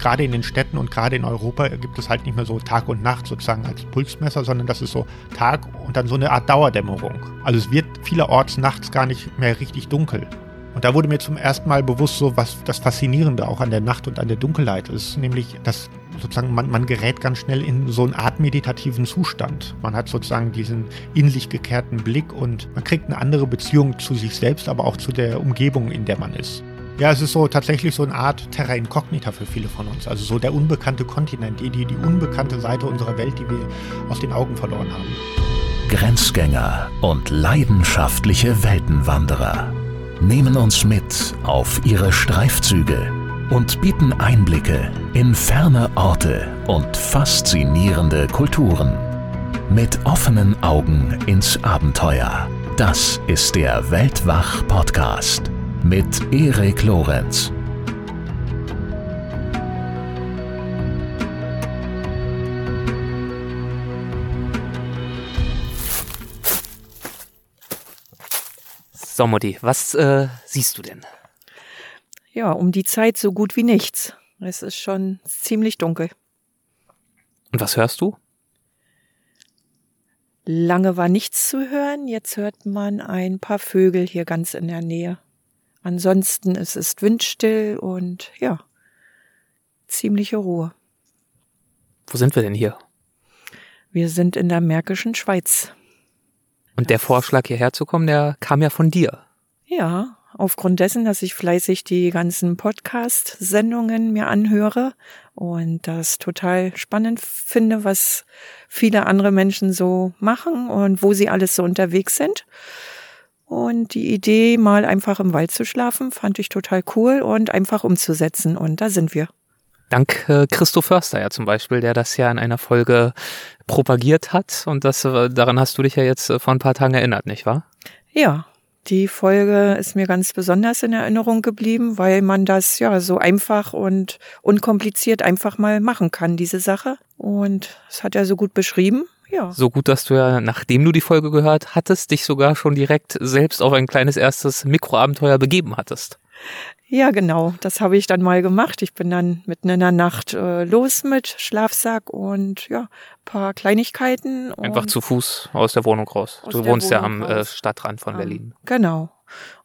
gerade in den Städten und gerade in Europa gibt es halt nicht mehr so Tag und Nacht sozusagen als Pulsmesser, sondern das ist so Tag und dann so eine Art Dauerdämmerung. Also es wird vielerorts nachts gar nicht mehr richtig dunkel. Und da wurde mir zum ersten Mal bewusst, so was das Faszinierende auch an der Nacht und an der Dunkelheit ist, nämlich, dass sozusagen man, man gerät ganz schnell in so eine Art meditativen Zustand. Man hat sozusagen diesen in sich gekehrten Blick und man kriegt eine andere Beziehung zu sich selbst, aber auch zu der Umgebung, in der man ist. Ja, es ist so tatsächlich so eine Art Terra Incognita für viele von uns. Also so der unbekannte Kontinent, die, die, die unbekannte Seite unserer Welt, die wir aus den Augen verloren haben. Grenzgänger und leidenschaftliche Weltenwanderer nehmen uns mit auf ihre Streifzüge und bieten Einblicke in ferne Orte und faszinierende Kulturen. Mit offenen Augen ins Abenteuer. Das ist der Weltwach-Podcast mit Erik Lorenz. So, Mutti, was äh, siehst du denn? Ja, um die Zeit so gut wie nichts. Es ist schon ziemlich dunkel. Und was hörst du? Lange war nichts zu hören, jetzt hört man ein paar Vögel hier ganz in der Nähe. Ansonsten es ist windstill und ja, ziemliche Ruhe. Wo sind wir denn hier? Wir sind in der Märkischen Schweiz. Und der Vorschlag hierher zu kommen, der kam ja von dir. Ja, aufgrund dessen, dass ich fleißig die ganzen Podcast-Sendungen mir anhöre und das total spannend finde, was viele andere Menschen so machen und wo sie alles so unterwegs sind. Und die Idee, mal einfach im Wald zu schlafen, fand ich total cool und einfach umzusetzen. Und da sind wir. Dank äh, Christo Förster ja zum Beispiel, der das ja in einer Folge propagiert hat. Und das, äh, daran hast du dich ja jetzt äh, vor ein paar Tagen erinnert, nicht wahr? Ja, die Folge ist mir ganz besonders in Erinnerung geblieben, weil man das ja so einfach und unkompliziert einfach mal machen kann, diese Sache. Und das hat er so gut beschrieben. Ja. So gut, dass du ja, nachdem du die Folge gehört hattest, dich sogar schon direkt selbst auf ein kleines erstes Mikroabenteuer begeben hattest. Ja, genau. Das habe ich dann mal gemacht. Ich bin dann mitten in der Nacht äh, los mit Schlafsack und ja, paar Kleinigkeiten. Einfach zu Fuß aus der Wohnung raus. Du wohnst ja am äh, Stadtrand von um, Berlin. Genau.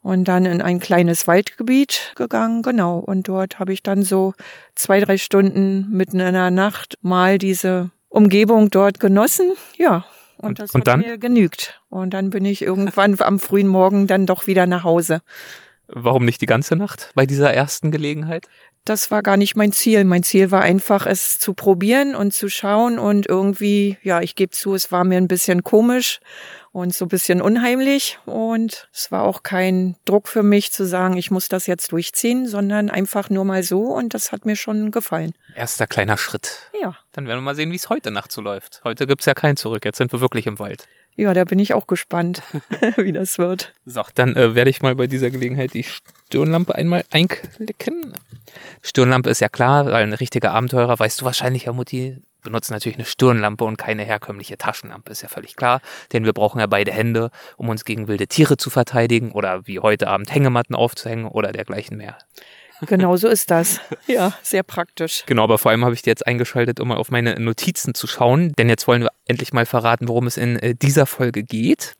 Und dann in ein kleines Waldgebiet gegangen, genau. Und dort habe ich dann so zwei, drei Stunden mitten in der Nacht mal diese Umgebung dort genossen. Ja, und, das und hat dann? mir genügt. Und dann bin ich irgendwann am frühen Morgen dann doch wieder nach Hause. Warum nicht die ganze Nacht bei dieser ersten Gelegenheit? Das war gar nicht mein Ziel. Mein Ziel war einfach, es zu probieren und zu schauen und irgendwie, ja, ich gebe zu, es war mir ein bisschen komisch und so ein bisschen unheimlich und es war auch kein Druck für mich zu sagen, ich muss das jetzt durchziehen, sondern einfach nur mal so und das hat mir schon gefallen. Erster kleiner Schritt. Ja. Dann werden wir mal sehen, wie es heute Nacht so läuft. Heute gibt's ja kein Zurück, jetzt sind wir wirklich im Wald. Ja, da bin ich auch gespannt, wie das wird. So, dann äh, werde ich mal bei dieser Gelegenheit die Stirnlampe einmal einklicken. Stirnlampe ist ja klar, weil ein richtiger Abenteurer, weißt du wahrscheinlich, Herr Mutti, benutzt natürlich eine Stirnlampe und keine herkömmliche Taschenlampe, ist ja völlig klar. Denn wir brauchen ja beide Hände, um uns gegen wilde Tiere zu verteidigen oder wie heute Abend Hängematten aufzuhängen oder dergleichen mehr. Genau so ist das. Ja, sehr praktisch. Genau, aber vor allem habe ich die jetzt eingeschaltet, um mal auf meine Notizen zu schauen, denn jetzt wollen wir endlich mal verraten, worum es in äh, dieser Folge geht.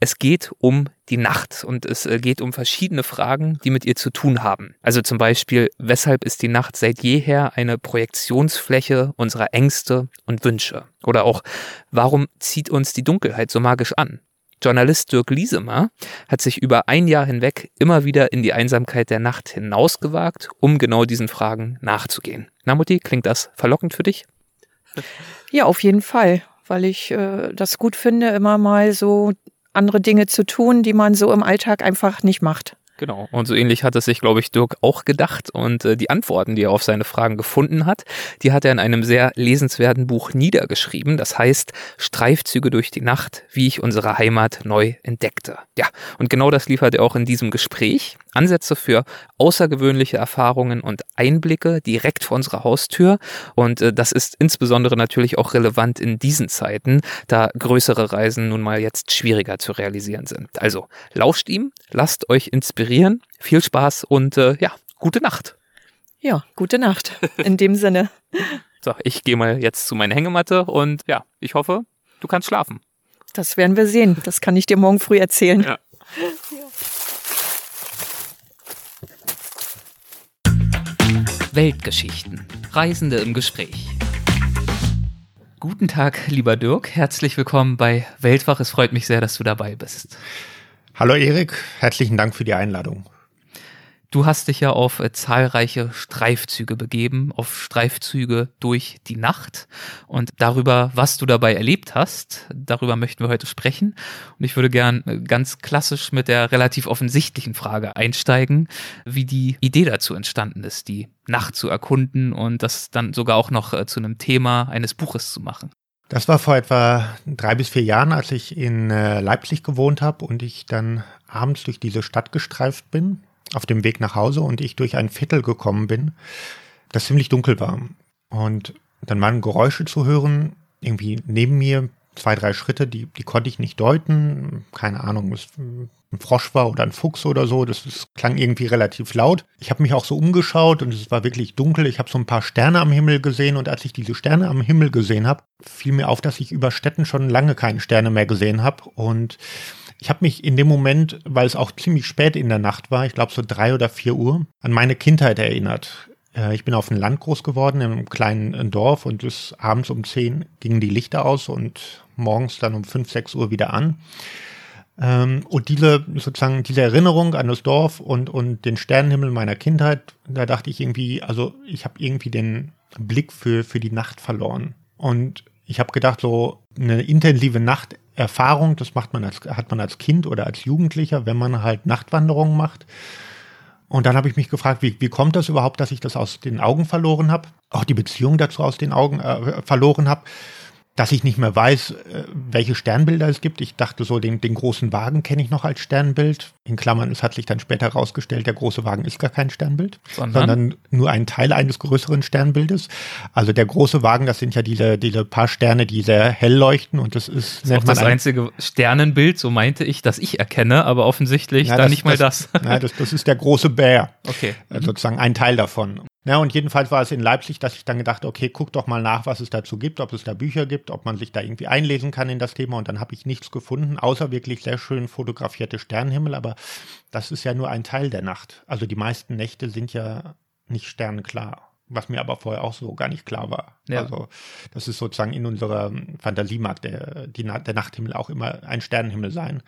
Es geht um die Nacht und es äh, geht um verschiedene Fragen, die mit ihr zu tun haben. Also zum Beispiel, weshalb ist die Nacht seit jeher eine Projektionsfläche unserer Ängste und Wünsche? Oder auch, warum zieht uns die Dunkelheit so magisch an? Journalist Dirk Liesemer hat sich über ein Jahr hinweg immer wieder in die Einsamkeit der Nacht hinausgewagt, um genau diesen Fragen nachzugehen. Na Mutti, klingt das verlockend für dich? Ja, auf jeden Fall, weil ich äh, das gut finde, immer mal so andere Dinge zu tun, die man so im Alltag einfach nicht macht. Genau. Und so ähnlich hat es sich, glaube ich, Dirk auch gedacht. Und äh, die Antworten, die er auf seine Fragen gefunden hat, die hat er in einem sehr lesenswerten Buch niedergeschrieben. Das heißt Streifzüge durch die Nacht, wie ich unsere Heimat neu entdeckte. Ja, und genau das liefert er auch in diesem Gespräch. Ansätze für außergewöhnliche Erfahrungen und Einblicke direkt vor unserer Haustür. Und äh, das ist insbesondere natürlich auch relevant in diesen Zeiten, da größere Reisen nun mal jetzt schwieriger zu realisieren sind. Also lauscht ihm, lasst euch inspirieren, viel Spaß und äh, ja, gute Nacht. Ja, gute Nacht. In dem Sinne. So, ich gehe mal jetzt zu meiner Hängematte und ja, ich hoffe, du kannst schlafen. Das werden wir sehen. Das kann ich dir morgen früh erzählen. Ja. Weltgeschichten. Reisende im Gespräch. Guten Tag, lieber Dirk. Herzlich willkommen bei Weltwach. Es freut mich sehr, dass du dabei bist. Hallo Erik, herzlichen Dank für die Einladung. Du hast dich ja auf äh, zahlreiche Streifzüge begeben, auf Streifzüge durch die Nacht. Und darüber, was du dabei erlebt hast, darüber möchten wir heute sprechen. Und ich würde gern äh, ganz klassisch mit der relativ offensichtlichen Frage einsteigen, wie die Idee dazu entstanden ist, die Nacht zu erkunden und das dann sogar auch noch äh, zu einem Thema eines Buches zu machen. Das war vor etwa drei bis vier Jahren, als ich in Leipzig gewohnt habe und ich dann abends durch diese Stadt gestreift bin auf dem Weg nach Hause und ich durch ein Viertel gekommen bin, das ziemlich dunkel war. Und dann waren Geräusche zu hören, irgendwie neben mir, zwei, drei Schritte, die, die konnte ich nicht deuten. Keine Ahnung, es ein Frosch war oder ein Fuchs oder so. Das, das klang irgendwie relativ laut. Ich habe mich auch so umgeschaut und es war wirklich dunkel. Ich habe so ein paar Sterne am Himmel gesehen und als ich diese Sterne am Himmel gesehen habe, fiel mir auf, dass ich über Städten schon lange keine Sterne mehr gesehen habe. Und ich habe mich in dem Moment, weil es auch ziemlich spät in der Nacht war, ich glaube so drei oder vier Uhr, an meine Kindheit erinnert. Äh, ich bin auf dem Land groß geworden, in einem kleinen äh, Dorf und bis abends um zehn gingen die Lichter aus und morgens dann um fünf, sechs Uhr wieder an. Ähm, und diese, sozusagen, diese Erinnerung an das Dorf und, und den Sternenhimmel meiner Kindheit, da dachte ich irgendwie, also ich habe irgendwie den Blick für, für die Nacht verloren. Und ich habe gedacht, so eine intensive Nachterfahrung, das macht man als, hat man als Kind oder als Jugendlicher, wenn man halt Nachtwanderungen macht. Und dann habe ich mich gefragt, wie, wie kommt das überhaupt, dass ich das aus den Augen verloren habe, auch die Beziehung dazu aus den Augen äh, verloren habe dass ich nicht mehr weiß, äh, welche Sternbilder es gibt. Ich dachte so, den, den großen Wagen kenne ich noch als Sternbild. In Klammern, es hat sich dann später herausgestellt, der große Wagen ist gar kein Sternbild, sondern? sondern, nur ein Teil eines größeren Sternbildes. Also der große Wagen, das sind ja diese, diese paar Sterne, die sehr hell leuchten und das ist, das, ist auch das einzige Sternenbild, so meinte ich, das ich erkenne, aber offensichtlich ja, dann das, nicht mal das. das. Ja, das, das ist der große Bär. Okay. Also sozusagen ein Teil davon. Ja, und jedenfalls war es in Leipzig, dass ich dann gedacht, okay, guck doch mal nach, was es dazu gibt, ob es da Bücher gibt, ob man sich da irgendwie einlesen kann in das Thema. Und dann habe ich nichts gefunden, außer wirklich sehr schön fotografierte Sternenhimmel. Aber das ist ja nur ein Teil der Nacht. Also die meisten Nächte sind ja nicht sternenklar. Was mir aber vorher auch so gar nicht klar war. Ja. Also, das ist sozusagen in unserer Fantasie mag der, die, der Nachthimmel auch immer ein Sternenhimmel sein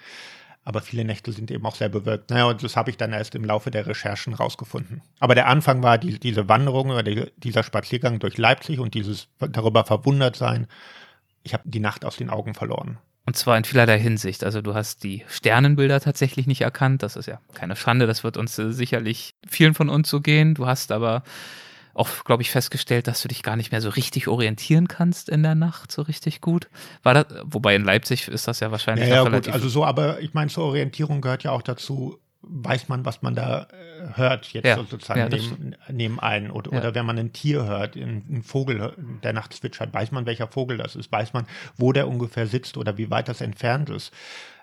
aber viele Nächte sind eben auch sehr bewölkt. Naja, und das habe ich dann erst im Laufe der Recherchen rausgefunden. Aber der Anfang war die, diese Wanderung oder die, dieser Spaziergang durch Leipzig und dieses darüber verwundert sein. Ich habe die Nacht aus den Augen verloren. Und zwar in vielerlei Hinsicht. Also du hast die Sternenbilder tatsächlich nicht erkannt. Das ist ja keine Schande. Das wird uns äh, sicherlich vielen von uns so gehen. Du hast aber auch, glaube ich, festgestellt, dass du dich gar nicht mehr so richtig orientieren kannst in der Nacht, so richtig gut. War das, wobei in Leipzig ist das ja wahrscheinlich ja, ja, relativ. Gut, also so, aber ich meine, zur Orientierung gehört ja auch dazu, weiß man, was man da äh, hört, jetzt ja, sozusagen ja, neben, neben einen. Oder, ja. oder wenn man ein Tier hört, ein Vogel, der nachts zwitschert, weiß man, welcher Vogel das ist, weiß man, wo der ungefähr sitzt oder wie weit das entfernt ist.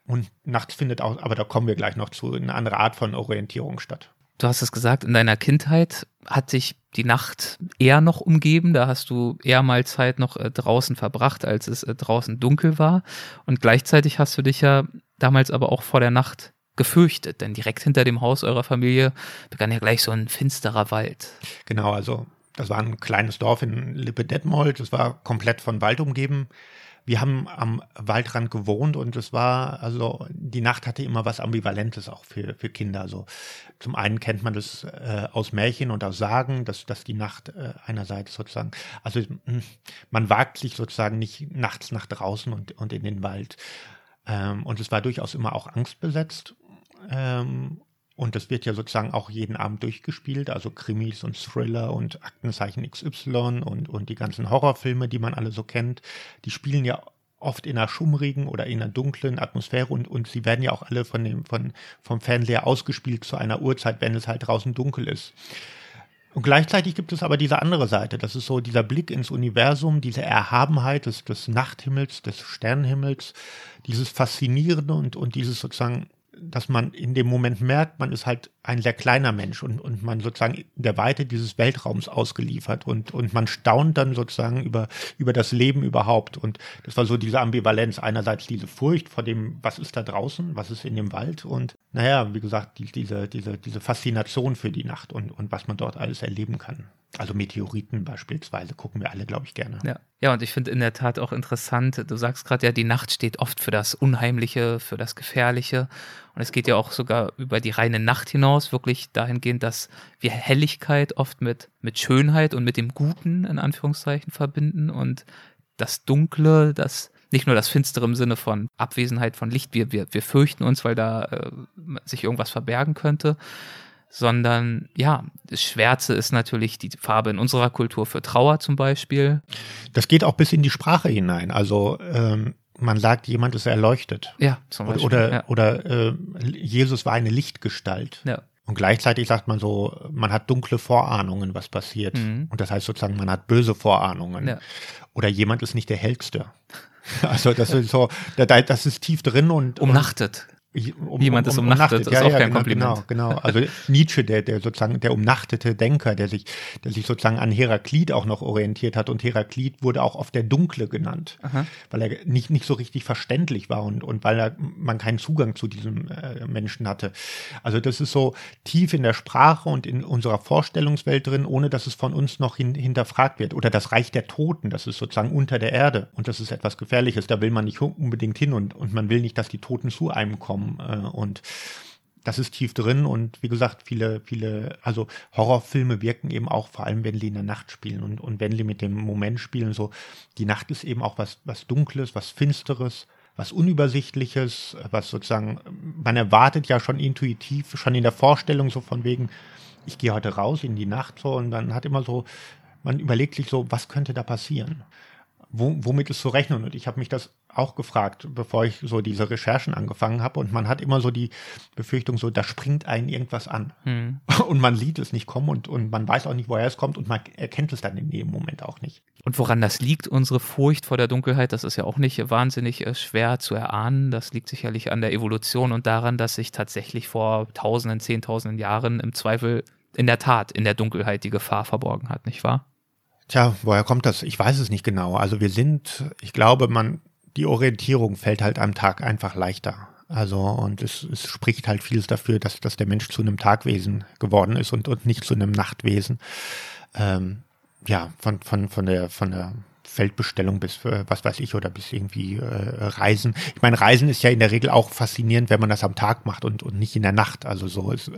Und nachts findet auch, aber da kommen wir gleich noch zu, eine andere Art von Orientierung statt. Du hast es gesagt, in deiner Kindheit hat dich die Nacht eher noch umgeben. Da hast du eher mal Zeit noch äh, draußen verbracht, als es äh, draußen dunkel war. Und gleichzeitig hast du dich ja damals aber auch vor der Nacht gefürchtet, denn direkt hinter dem Haus eurer Familie begann ja gleich so ein finsterer Wald. Genau, also das war ein kleines Dorf in Lippe-Detmold. Das war komplett von Wald umgeben wir haben am Waldrand gewohnt und es war, also die Nacht hatte immer was Ambivalentes auch für, für Kinder. Also zum einen kennt man das äh, aus Märchen und aus Sagen, dass, dass die Nacht äh, einerseits sozusagen, also hm, man wagt sich sozusagen nicht nachts nach draußen und, und in den Wald. Ähm, und es war durchaus immer auch angstbesetzt. Ähm, und das wird ja sozusagen auch jeden Abend durchgespielt, also Krimis und Thriller und Aktenzeichen XY und, und die ganzen Horrorfilme, die man alle so kennt, die spielen ja oft in einer schummrigen oder in einer dunklen Atmosphäre und, und sie werden ja auch alle von dem, von, vom Fernseher ausgespielt zu einer Uhrzeit, wenn es halt draußen dunkel ist. Und gleichzeitig gibt es aber diese andere Seite, das ist so dieser Blick ins Universum, diese Erhabenheit des, des Nachthimmels, des Sternenhimmels, dieses Faszinierende und, und dieses sozusagen dass man in dem Moment merkt, man ist halt ein sehr kleiner Mensch und, und man sozusagen der Weite dieses Weltraums ausgeliefert und, und man staunt dann sozusagen über, über das Leben überhaupt. Und das war so diese Ambivalenz. Einerseits diese Furcht vor dem, was ist da draußen, was ist in dem Wald und naja, wie gesagt, die, diese, diese, diese Faszination für die Nacht und, und was man dort alles erleben kann. Also Meteoriten beispielsweise gucken wir alle, glaube ich, gerne. Ja, ja und ich finde in der Tat auch interessant, du sagst gerade ja, die Nacht steht oft für das Unheimliche, für das Gefährliche. Und es geht ja auch sogar über die reine Nacht hinaus, wirklich dahingehend, dass wir Helligkeit oft mit, mit Schönheit und mit dem Guten in Anführungszeichen verbinden und das Dunkle, das nicht nur das Finstere im Sinne von Abwesenheit von Licht, wir, wir, wir fürchten uns, weil da äh, sich irgendwas verbergen könnte, sondern ja, das Schwärze ist natürlich die Farbe in unserer Kultur für Trauer zum Beispiel. Das geht auch bis in die Sprache hinein. Also ähm, man sagt, jemand ist erleuchtet. Ja, zum Beispiel. Oder, ja. oder äh, Jesus war eine Lichtgestalt. Ja. Und gleichzeitig sagt man so, man hat dunkle Vorahnungen, was passiert. Mhm. Und das heißt sozusagen, man hat böse Vorahnungen. Ja. Oder jemand ist nicht der Hellste. Also das ist so, das ist tief drin und Umnachtet. Um, Jemand ist umnachtet, ist auch kein genau, Kompliment. Genau, genau. Also Nietzsche, der, der sozusagen der umnachtete Denker, der sich, der sich sozusagen an Heraklit auch noch orientiert hat. Und Heraklit wurde auch oft der Dunkle genannt, Aha. weil er nicht, nicht so richtig verständlich war und, und weil er, man keinen Zugang zu diesem äh, Menschen hatte. Also das ist so tief in der Sprache und in unserer Vorstellungswelt drin, ohne dass es von uns noch hin, hinterfragt wird. Oder das Reich der Toten, das ist sozusagen unter der Erde. Und das ist etwas Gefährliches, da will man nicht unbedingt hin und, und man will nicht, dass die Toten zu einem kommen. Äh, und das ist tief drin und wie gesagt, viele, viele, also Horrorfilme wirken eben auch, vor allem wenn die in der Nacht spielen und, und wenn die mit dem Moment spielen, so, die Nacht ist eben auch was, was Dunkles, was Finsteres, was Unübersichtliches, was sozusagen, man erwartet ja schon intuitiv, schon in der Vorstellung so von wegen, ich gehe heute raus in die Nacht so und dann hat immer so, man überlegt sich so, was könnte da passieren? Wo, womit ist zu rechnen? Und ich habe mich das auch gefragt, bevor ich so diese Recherchen angefangen habe. Und man hat immer so die Befürchtung, so da springt einen irgendwas an. Hm. Und man sieht es nicht kommen und, und man weiß auch nicht, woher es kommt und man erkennt es dann in dem Moment auch nicht. Und woran das liegt, unsere Furcht vor der Dunkelheit, das ist ja auch nicht wahnsinnig äh, schwer zu erahnen. Das liegt sicherlich an der Evolution und daran, dass sich tatsächlich vor tausenden, zehntausenden Jahren im Zweifel in der Tat in der Dunkelheit die Gefahr verborgen hat, nicht wahr? Tja, woher kommt das? Ich weiß es nicht genau. Also wir sind, ich glaube, man, die Orientierung fällt halt am Tag einfach leichter. Also, und es, es spricht halt vieles dafür, dass, dass der Mensch zu einem Tagwesen geworden ist und, und nicht zu einem Nachtwesen. Ähm, ja, von, von, von der, von der Feldbestellung bis, äh, was weiß ich, oder bis irgendwie äh, Reisen. Ich meine, Reisen ist ja in der Regel auch faszinierend, wenn man das am Tag macht und, und nicht in der Nacht. Also so, es,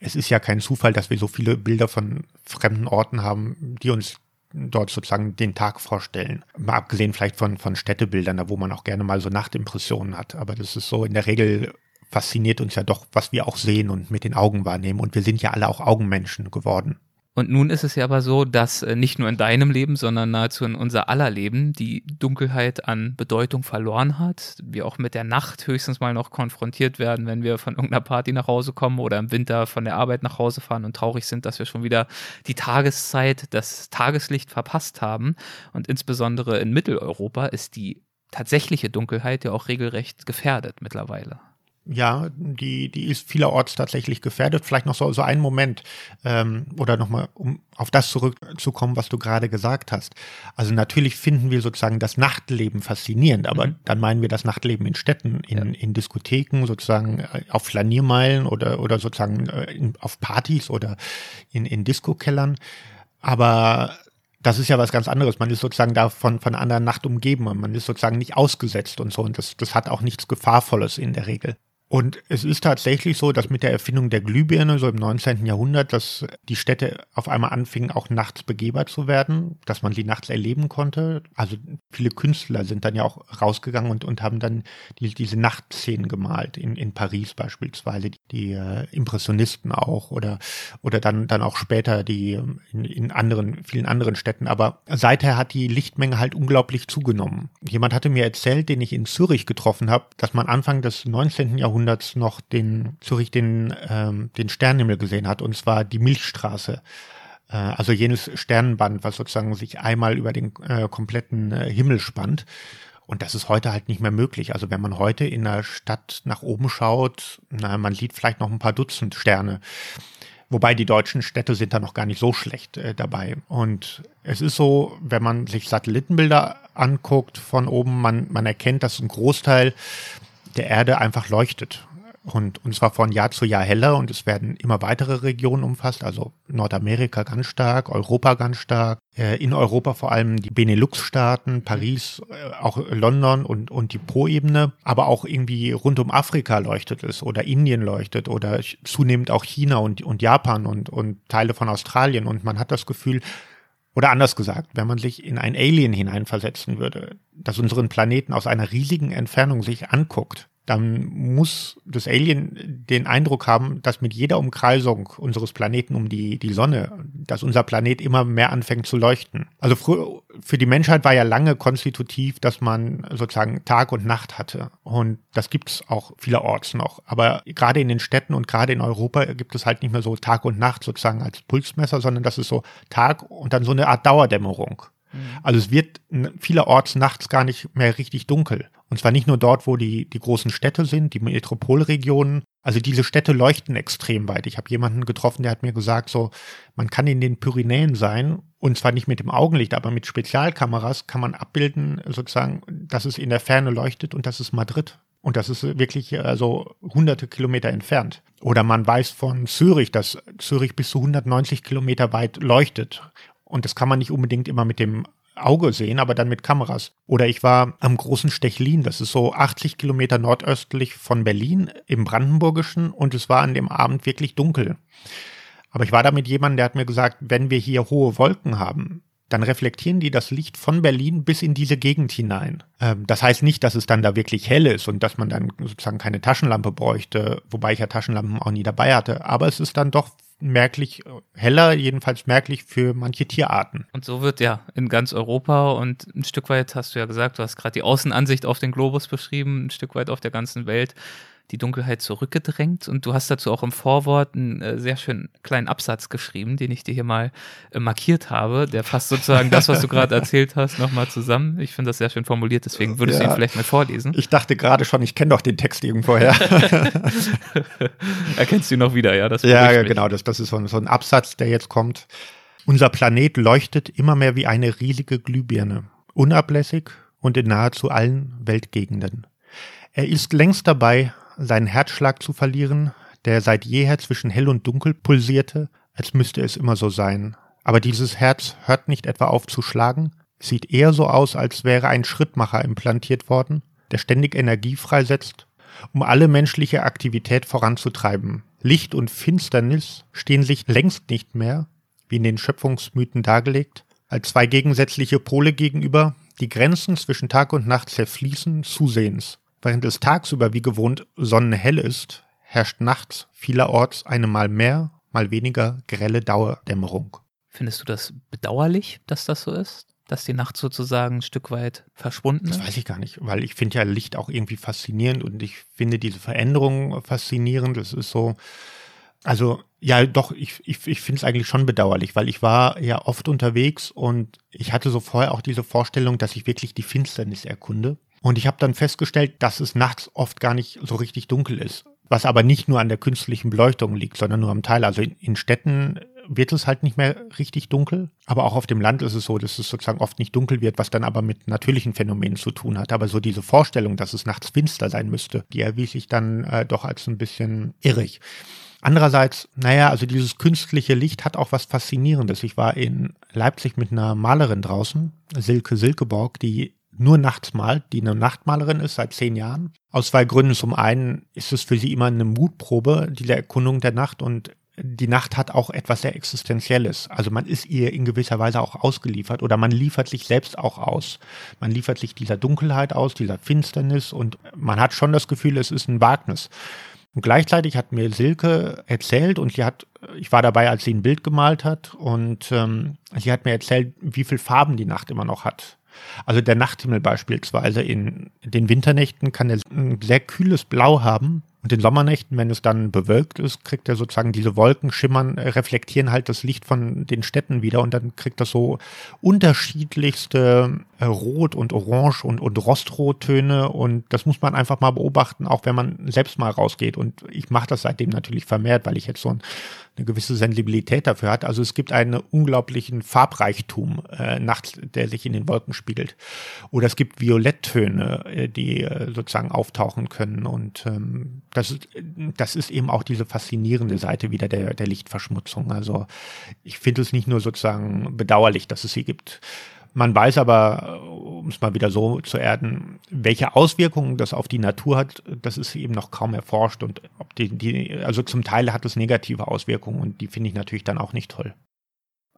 es ist ja kein Zufall, dass wir so viele Bilder von fremden Orten haben, die uns dort sozusagen den Tag vorstellen. Mal abgesehen vielleicht von, von Städtebildern, da wo man auch gerne mal so Nachtimpressionen hat. Aber das ist so in der Regel fasziniert uns ja doch, was wir auch sehen und mit den Augen wahrnehmen. Und wir sind ja alle auch Augenmenschen geworden. Und nun ist es ja aber so, dass äh, nicht nur in deinem Leben, sondern nahezu in unser aller Leben die Dunkelheit an Bedeutung verloren hat. Wir auch mit der Nacht höchstens mal noch konfrontiert werden, wenn wir von irgendeiner Party nach Hause kommen oder im Winter von der Arbeit nach Hause fahren und traurig sind, dass wir schon wieder die Tageszeit, das Tageslicht verpasst haben. Und insbesondere in Mitteleuropa ist die tatsächliche Dunkelheit ja auch regelrecht gefährdet mittlerweile. Ja, die, die ist vielerorts tatsächlich gefährdet. Vielleicht noch so, so ein Moment ähm, oder nochmal, um auf das zurückzukommen, was du gerade gesagt hast. Also natürlich finden wir sozusagen das Nachtleben faszinierend, aber Mhm. dann meinen wir das Nachtleben in Städten, in, Ja. in Diskotheken, sozusagen äh, auf Flaniermeilen oder, oder sozusagen äh, in, auf Partys oder in, in Diskokellern. Aber das ist ja was ganz anderes. Man ist sozusagen da von, von einer anderen Nacht umgeben. und Man ist sozusagen nicht ausgesetzt und so. Und das, das hat auch nichts Gefahrvolles in der Regel. Und es ist tatsächlich so, dass mit der Erfindung der Glühbirne, so im 19. Jahrhundert, dass die Städte auf einmal anfingen, auch nachts begehbar zu werden, dass man sie nachts erleben konnte. Also viele Künstler sind dann ja auch rausgegangen und, und haben dann die, diese Nachtszenen gemalt, in, in Paris beispielsweise, die, äh, Impressionisten auch oder, oder dann, dann auch später die ähm, in, in anderen, vielen anderen Städten. Aber seither hat die Lichtmenge halt unglaublich zugenommen. Jemand hatte mir erzählt, den ich in Zürich getroffen habe, dass man Anfang des 19. Jahrhunderts noch den Zürich den, ähm, den Sternenhimmel gesehen hat, und zwar die Milchstraße. Äh, also jenes Sternenband, was sozusagen sich einmal über den äh, kompletten äh, Himmel spannt. Und das ist heute halt nicht mehr möglich. Also wenn man heute in der Stadt nach oben schaut, na, man sieht vielleicht noch ein paar Dutzend Sterne. Wobei die deutschen Städte sind da noch gar nicht so schlecht äh, dabei. Und es ist so, wenn man sich Satellitenbilder anguckt von oben, man, man erkennt, dass ein Großteil der Erde einfach leuchtet. Und, und zwar von Jahr zu Jahr heller und es werden immer weitere Regionen umfasst, also Nordamerika ganz stark, Europa ganz stark, äh, in Europa vor allem die Benelux-Staaten, Paris, äh, auch London und, und die Po-Ebene, aber auch irgendwie rund um Afrika leuchtet es oder Indien leuchtet oder zunehmend auch China und, und Japan und, und Teile von Australien und man hat das Gefühl, oder anders gesagt, wenn man sich in ein Alien hineinversetzen würde, das unseren Planeten aus einer riesigen Entfernung sich anguckt, dann muss das Alien den Eindruck haben, dass mit jeder Umkreisung unseres Planeten um die, die Sonne, dass unser Planet immer mehr anfängt zu leuchten. Also für, für die Menschheit war ja lange konstitutiv, dass man sozusagen Tag und Nacht hatte. Und das gibt es auch vielerorts noch. Aber gerade in den Städten und gerade in Europa gibt es halt nicht mehr so Tag und Nacht sozusagen als Pulsmesser, sondern das ist so Tag und dann so eine Art Dauerdämmerung. Mhm. Also es wird vielerorts nachts gar nicht mehr richtig dunkel. Und zwar nicht nur dort, wo die, die großen Städte sind, die Metropolregionen. Also diese Städte leuchten extrem weit. Ich habe jemanden getroffen, der hat mir gesagt, so, man kann in den Pyrenäen sein und zwar nicht mit dem Augenlicht, aber mit Spezialkameras kann man abbilden, sozusagen, dass es in der Ferne leuchtet und das ist Madrid. Und das ist wirklich also hunderte Kilometer entfernt. Oder man weiß von Zürich, dass Zürich bis zu 190 Kilometer weit leuchtet. Und das kann man nicht unbedingt immer mit dem Auge sehen, aber dann mit Kameras. Oder ich war am großen Stechlin, das ist so 80 Kilometer nordöstlich von Berlin im Brandenburgischen und es war an dem Abend wirklich dunkel. Aber ich war da mit jemandem, der hat mir gesagt, wenn wir hier hohe Wolken haben, dann reflektieren die das Licht von Berlin bis in diese Gegend hinein. Ähm, das heißt nicht, dass es dann da wirklich hell ist und dass man dann sozusagen keine Taschenlampe bräuchte, wobei ich ja Taschenlampen auch nie dabei hatte. Aber es ist dann doch merklich heller, jedenfalls merklich für manche Tierarten. Und so wird ja in ganz Europa und ein Stück weit hast du ja gesagt, du hast gerade die Außenansicht auf den Globus beschrieben, ein Stück weit auf der ganzen Welt die Dunkelheit zurückgedrängt. Und du hast dazu auch im Vorwort einen äh, sehr schönen kleinen Absatz geschrieben, den ich dir hier mal äh, markiert habe. Der fasst sozusagen das, was du gerade erzählt hast, nochmal zusammen. Ich finde das sehr schön formuliert, deswegen würdest ja. du ihn vielleicht mal vorlesen. Ich dachte gerade schon, ich kenne doch den Text irgendwoher. Erkennst du ihn noch wieder, ja? Das ja, genau. Das, das ist so ein, so ein Absatz, der jetzt kommt. Unser Planet leuchtet immer mehr wie eine riesige Glühbirne, unablässig und in nahezu allen Weltgegenden. Er ist längst dabei, seinen Herzschlag zu verlieren, der seit jeher zwischen hell und dunkel pulsierte, als müsste es immer so sein. Aber dieses Herz hört nicht etwa auf zu schlagen, sieht eher so aus, als wäre ein Schrittmacher implantiert worden, der ständig Energie freisetzt, um alle menschliche Aktivität voranzutreiben. Licht und Finsternis stehen sich längst nicht mehr, wie in den Schöpfungsmythen dargelegt, als zwei gegensätzliche Pole gegenüber, die Grenzen zwischen Tag und Nacht zerfließen zusehends. Während es tagsüber wie gewohnt sonnenhell ist, herrscht nachts vielerorts eine mal mehr, mal weniger grelle Dauerdämmerung. Findest du das bedauerlich, dass das so ist? Dass die Nacht sozusagen ein Stück weit verschwunden ist? Das weiß ich gar nicht, weil ich finde ja Licht auch irgendwie faszinierend und ich finde diese Veränderung faszinierend. Es ist so, also ja, doch, ich, ich, ich finde es eigentlich schon bedauerlich, weil ich war ja oft unterwegs und ich hatte so vorher auch diese Vorstellung, dass ich wirklich die Finsternis erkunde. Und ich habe dann festgestellt, dass es nachts oft gar nicht so richtig dunkel ist. Was aber nicht nur an der künstlichen Beleuchtung liegt, sondern nur am Teil. Also in, in Städten wird es halt nicht mehr richtig dunkel. Aber auch auf dem Land ist es so, dass es sozusagen oft nicht dunkel wird, was dann aber mit natürlichen Phänomenen zu tun hat. Aber so diese Vorstellung, dass es nachts finster sein müsste, die erwies sich dann äh, doch als ein bisschen irrig. Andererseits, naja, also dieses künstliche Licht hat auch was Faszinierendes. Ich war in Leipzig mit einer Malerin draußen, Silke Silkeborg, die nur nachts malt, die eine Nachtmalerin ist seit zehn Jahren. Aus zwei Gründen. Zum einen ist es für sie immer eine Mutprobe, diese Erkundung der Nacht und die Nacht hat auch etwas sehr Existenzielles. Also man ist ihr in gewisser Weise auch ausgeliefert oder man liefert sich selbst auch aus. Man liefert sich dieser Dunkelheit aus, dieser Finsternis und man hat schon das Gefühl, es ist ein Wagnis. Und gleichzeitig hat mir Silke erzählt und sie hat, ich war dabei, als sie ein Bild gemalt hat und ähm, sie hat mir erzählt, wie viel Farben die Nacht immer noch hat. Also der Nachthimmel beispielsweise in den Winternächten kann er ein sehr kühles Blau haben Und in Sommernächten, wenn es dann bewölkt ist, kriegt er sozusagen diese Wolken schimmern, reflektieren halt das Licht von den Städten wieder und dann kriegt das so unterschiedlichste äh, Rot und Orange und, und Rostrottöne und das muss man einfach mal beobachten, auch wenn man selbst mal rausgeht. Und ich mache das seitdem natürlich vermehrt, weil ich jetzt so ein, eine gewisse Sensibilität dafür hat. Also es gibt einen unglaublichen Farbreichtum äh, nachts, der sich in den Wolken spiegelt. Oder es gibt Violetttöne, äh, die äh, sozusagen auftauchen können. Und ähm, das, das ist eben auch diese faszinierende Seite wieder der, der Lichtverschmutzung. Also ich finde es nicht nur sozusagen bedauerlich, dass es sie gibt. Man weiß aber, um es mal wieder so zu erden, welche Auswirkungen das auf die Natur hat, das ist eben noch kaum erforscht und ob die, die also zum Teil hat es negative Auswirkungen und die finde ich natürlich dann auch nicht toll.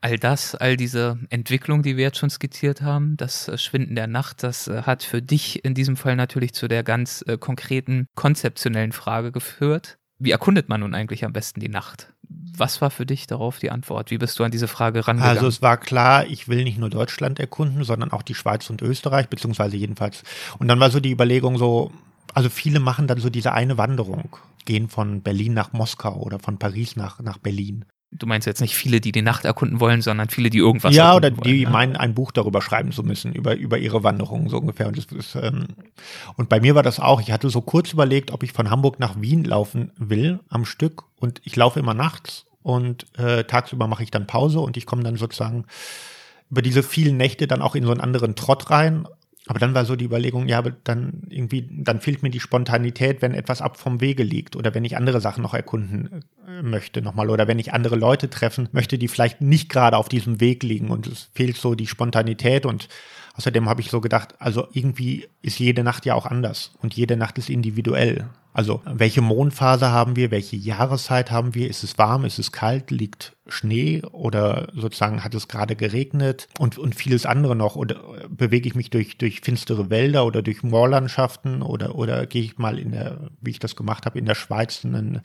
All das, all diese Entwicklung, die wir jetzt schon skizziert haben, das Schwinden der Nacht, das äh, hat für dich in diesem Fall natürlich zu der ganz äh, konkreten konzeptionellen Frage geführt. Wie erkundet man nun eigentlich am besten die Nacht? Was war für dich darauf die Antwort? Wie bist du an diese Frage rangegangen? Also es war klar, ich will nicht nur Deutschland erkunden, sondern auch die Schweiz und Österreich, beziehungsweise jedenfalls. Und dann war so die Überlegung so, also viele machen dann so diese eine Wanderung, gehen von Berlin nach Moskau oder von Paris nach, nach Berlin. Du meinst jetzt nicht viele, die die Nacht erkunden wollen, sondern viele, die irgendwas ja, oder die wollen, ne? meinen, ein Buch darüber schreiben zu müssen, über, über ihre Wanderung so ungefähr. Und, das ist, ähm, und bei mir war das auch, ich hatte so kurz überlegt, ob ich von Hamburg nach Wien laufen will am Stück. Und ich laufe immer nachts und äh, tagsüber mache ich dann Pause und ich komme dann sozusagen über diese vielen Nächte dann auch in so einen anderen Trott rein aber dann war so die Überlegung, ja, aber dann irgendwie, dann fehlt mir die Spontanität, wenn etwas ab vom Wege liegt oder wenn ich andere Sachen noch erkunden äh, möchte nochmal oder wenn ich andere Leute treffen möchte, die vielleicht nicht gerade auf diesem Weg liegen und es fehlt so die Spontanität und außerdem habe ich so gedacht, also irgendwie ist jede Nacht ja auch anders und jede Nacht ist individuell. Also welche Mondphase haben wir, welche Jahreszeit haben wir, ist es warm, ist es kalt, liegt Schnee? Oder sozusagen hat es gerade geregnet? Und, und vieles andere noch. Oder bewege ich mich durch, durch finstere Wälder oder durch Moorlandschaften? Oder, oder gehe ich mal in der, wie ich das gemacht habe, in der Schweiz einen,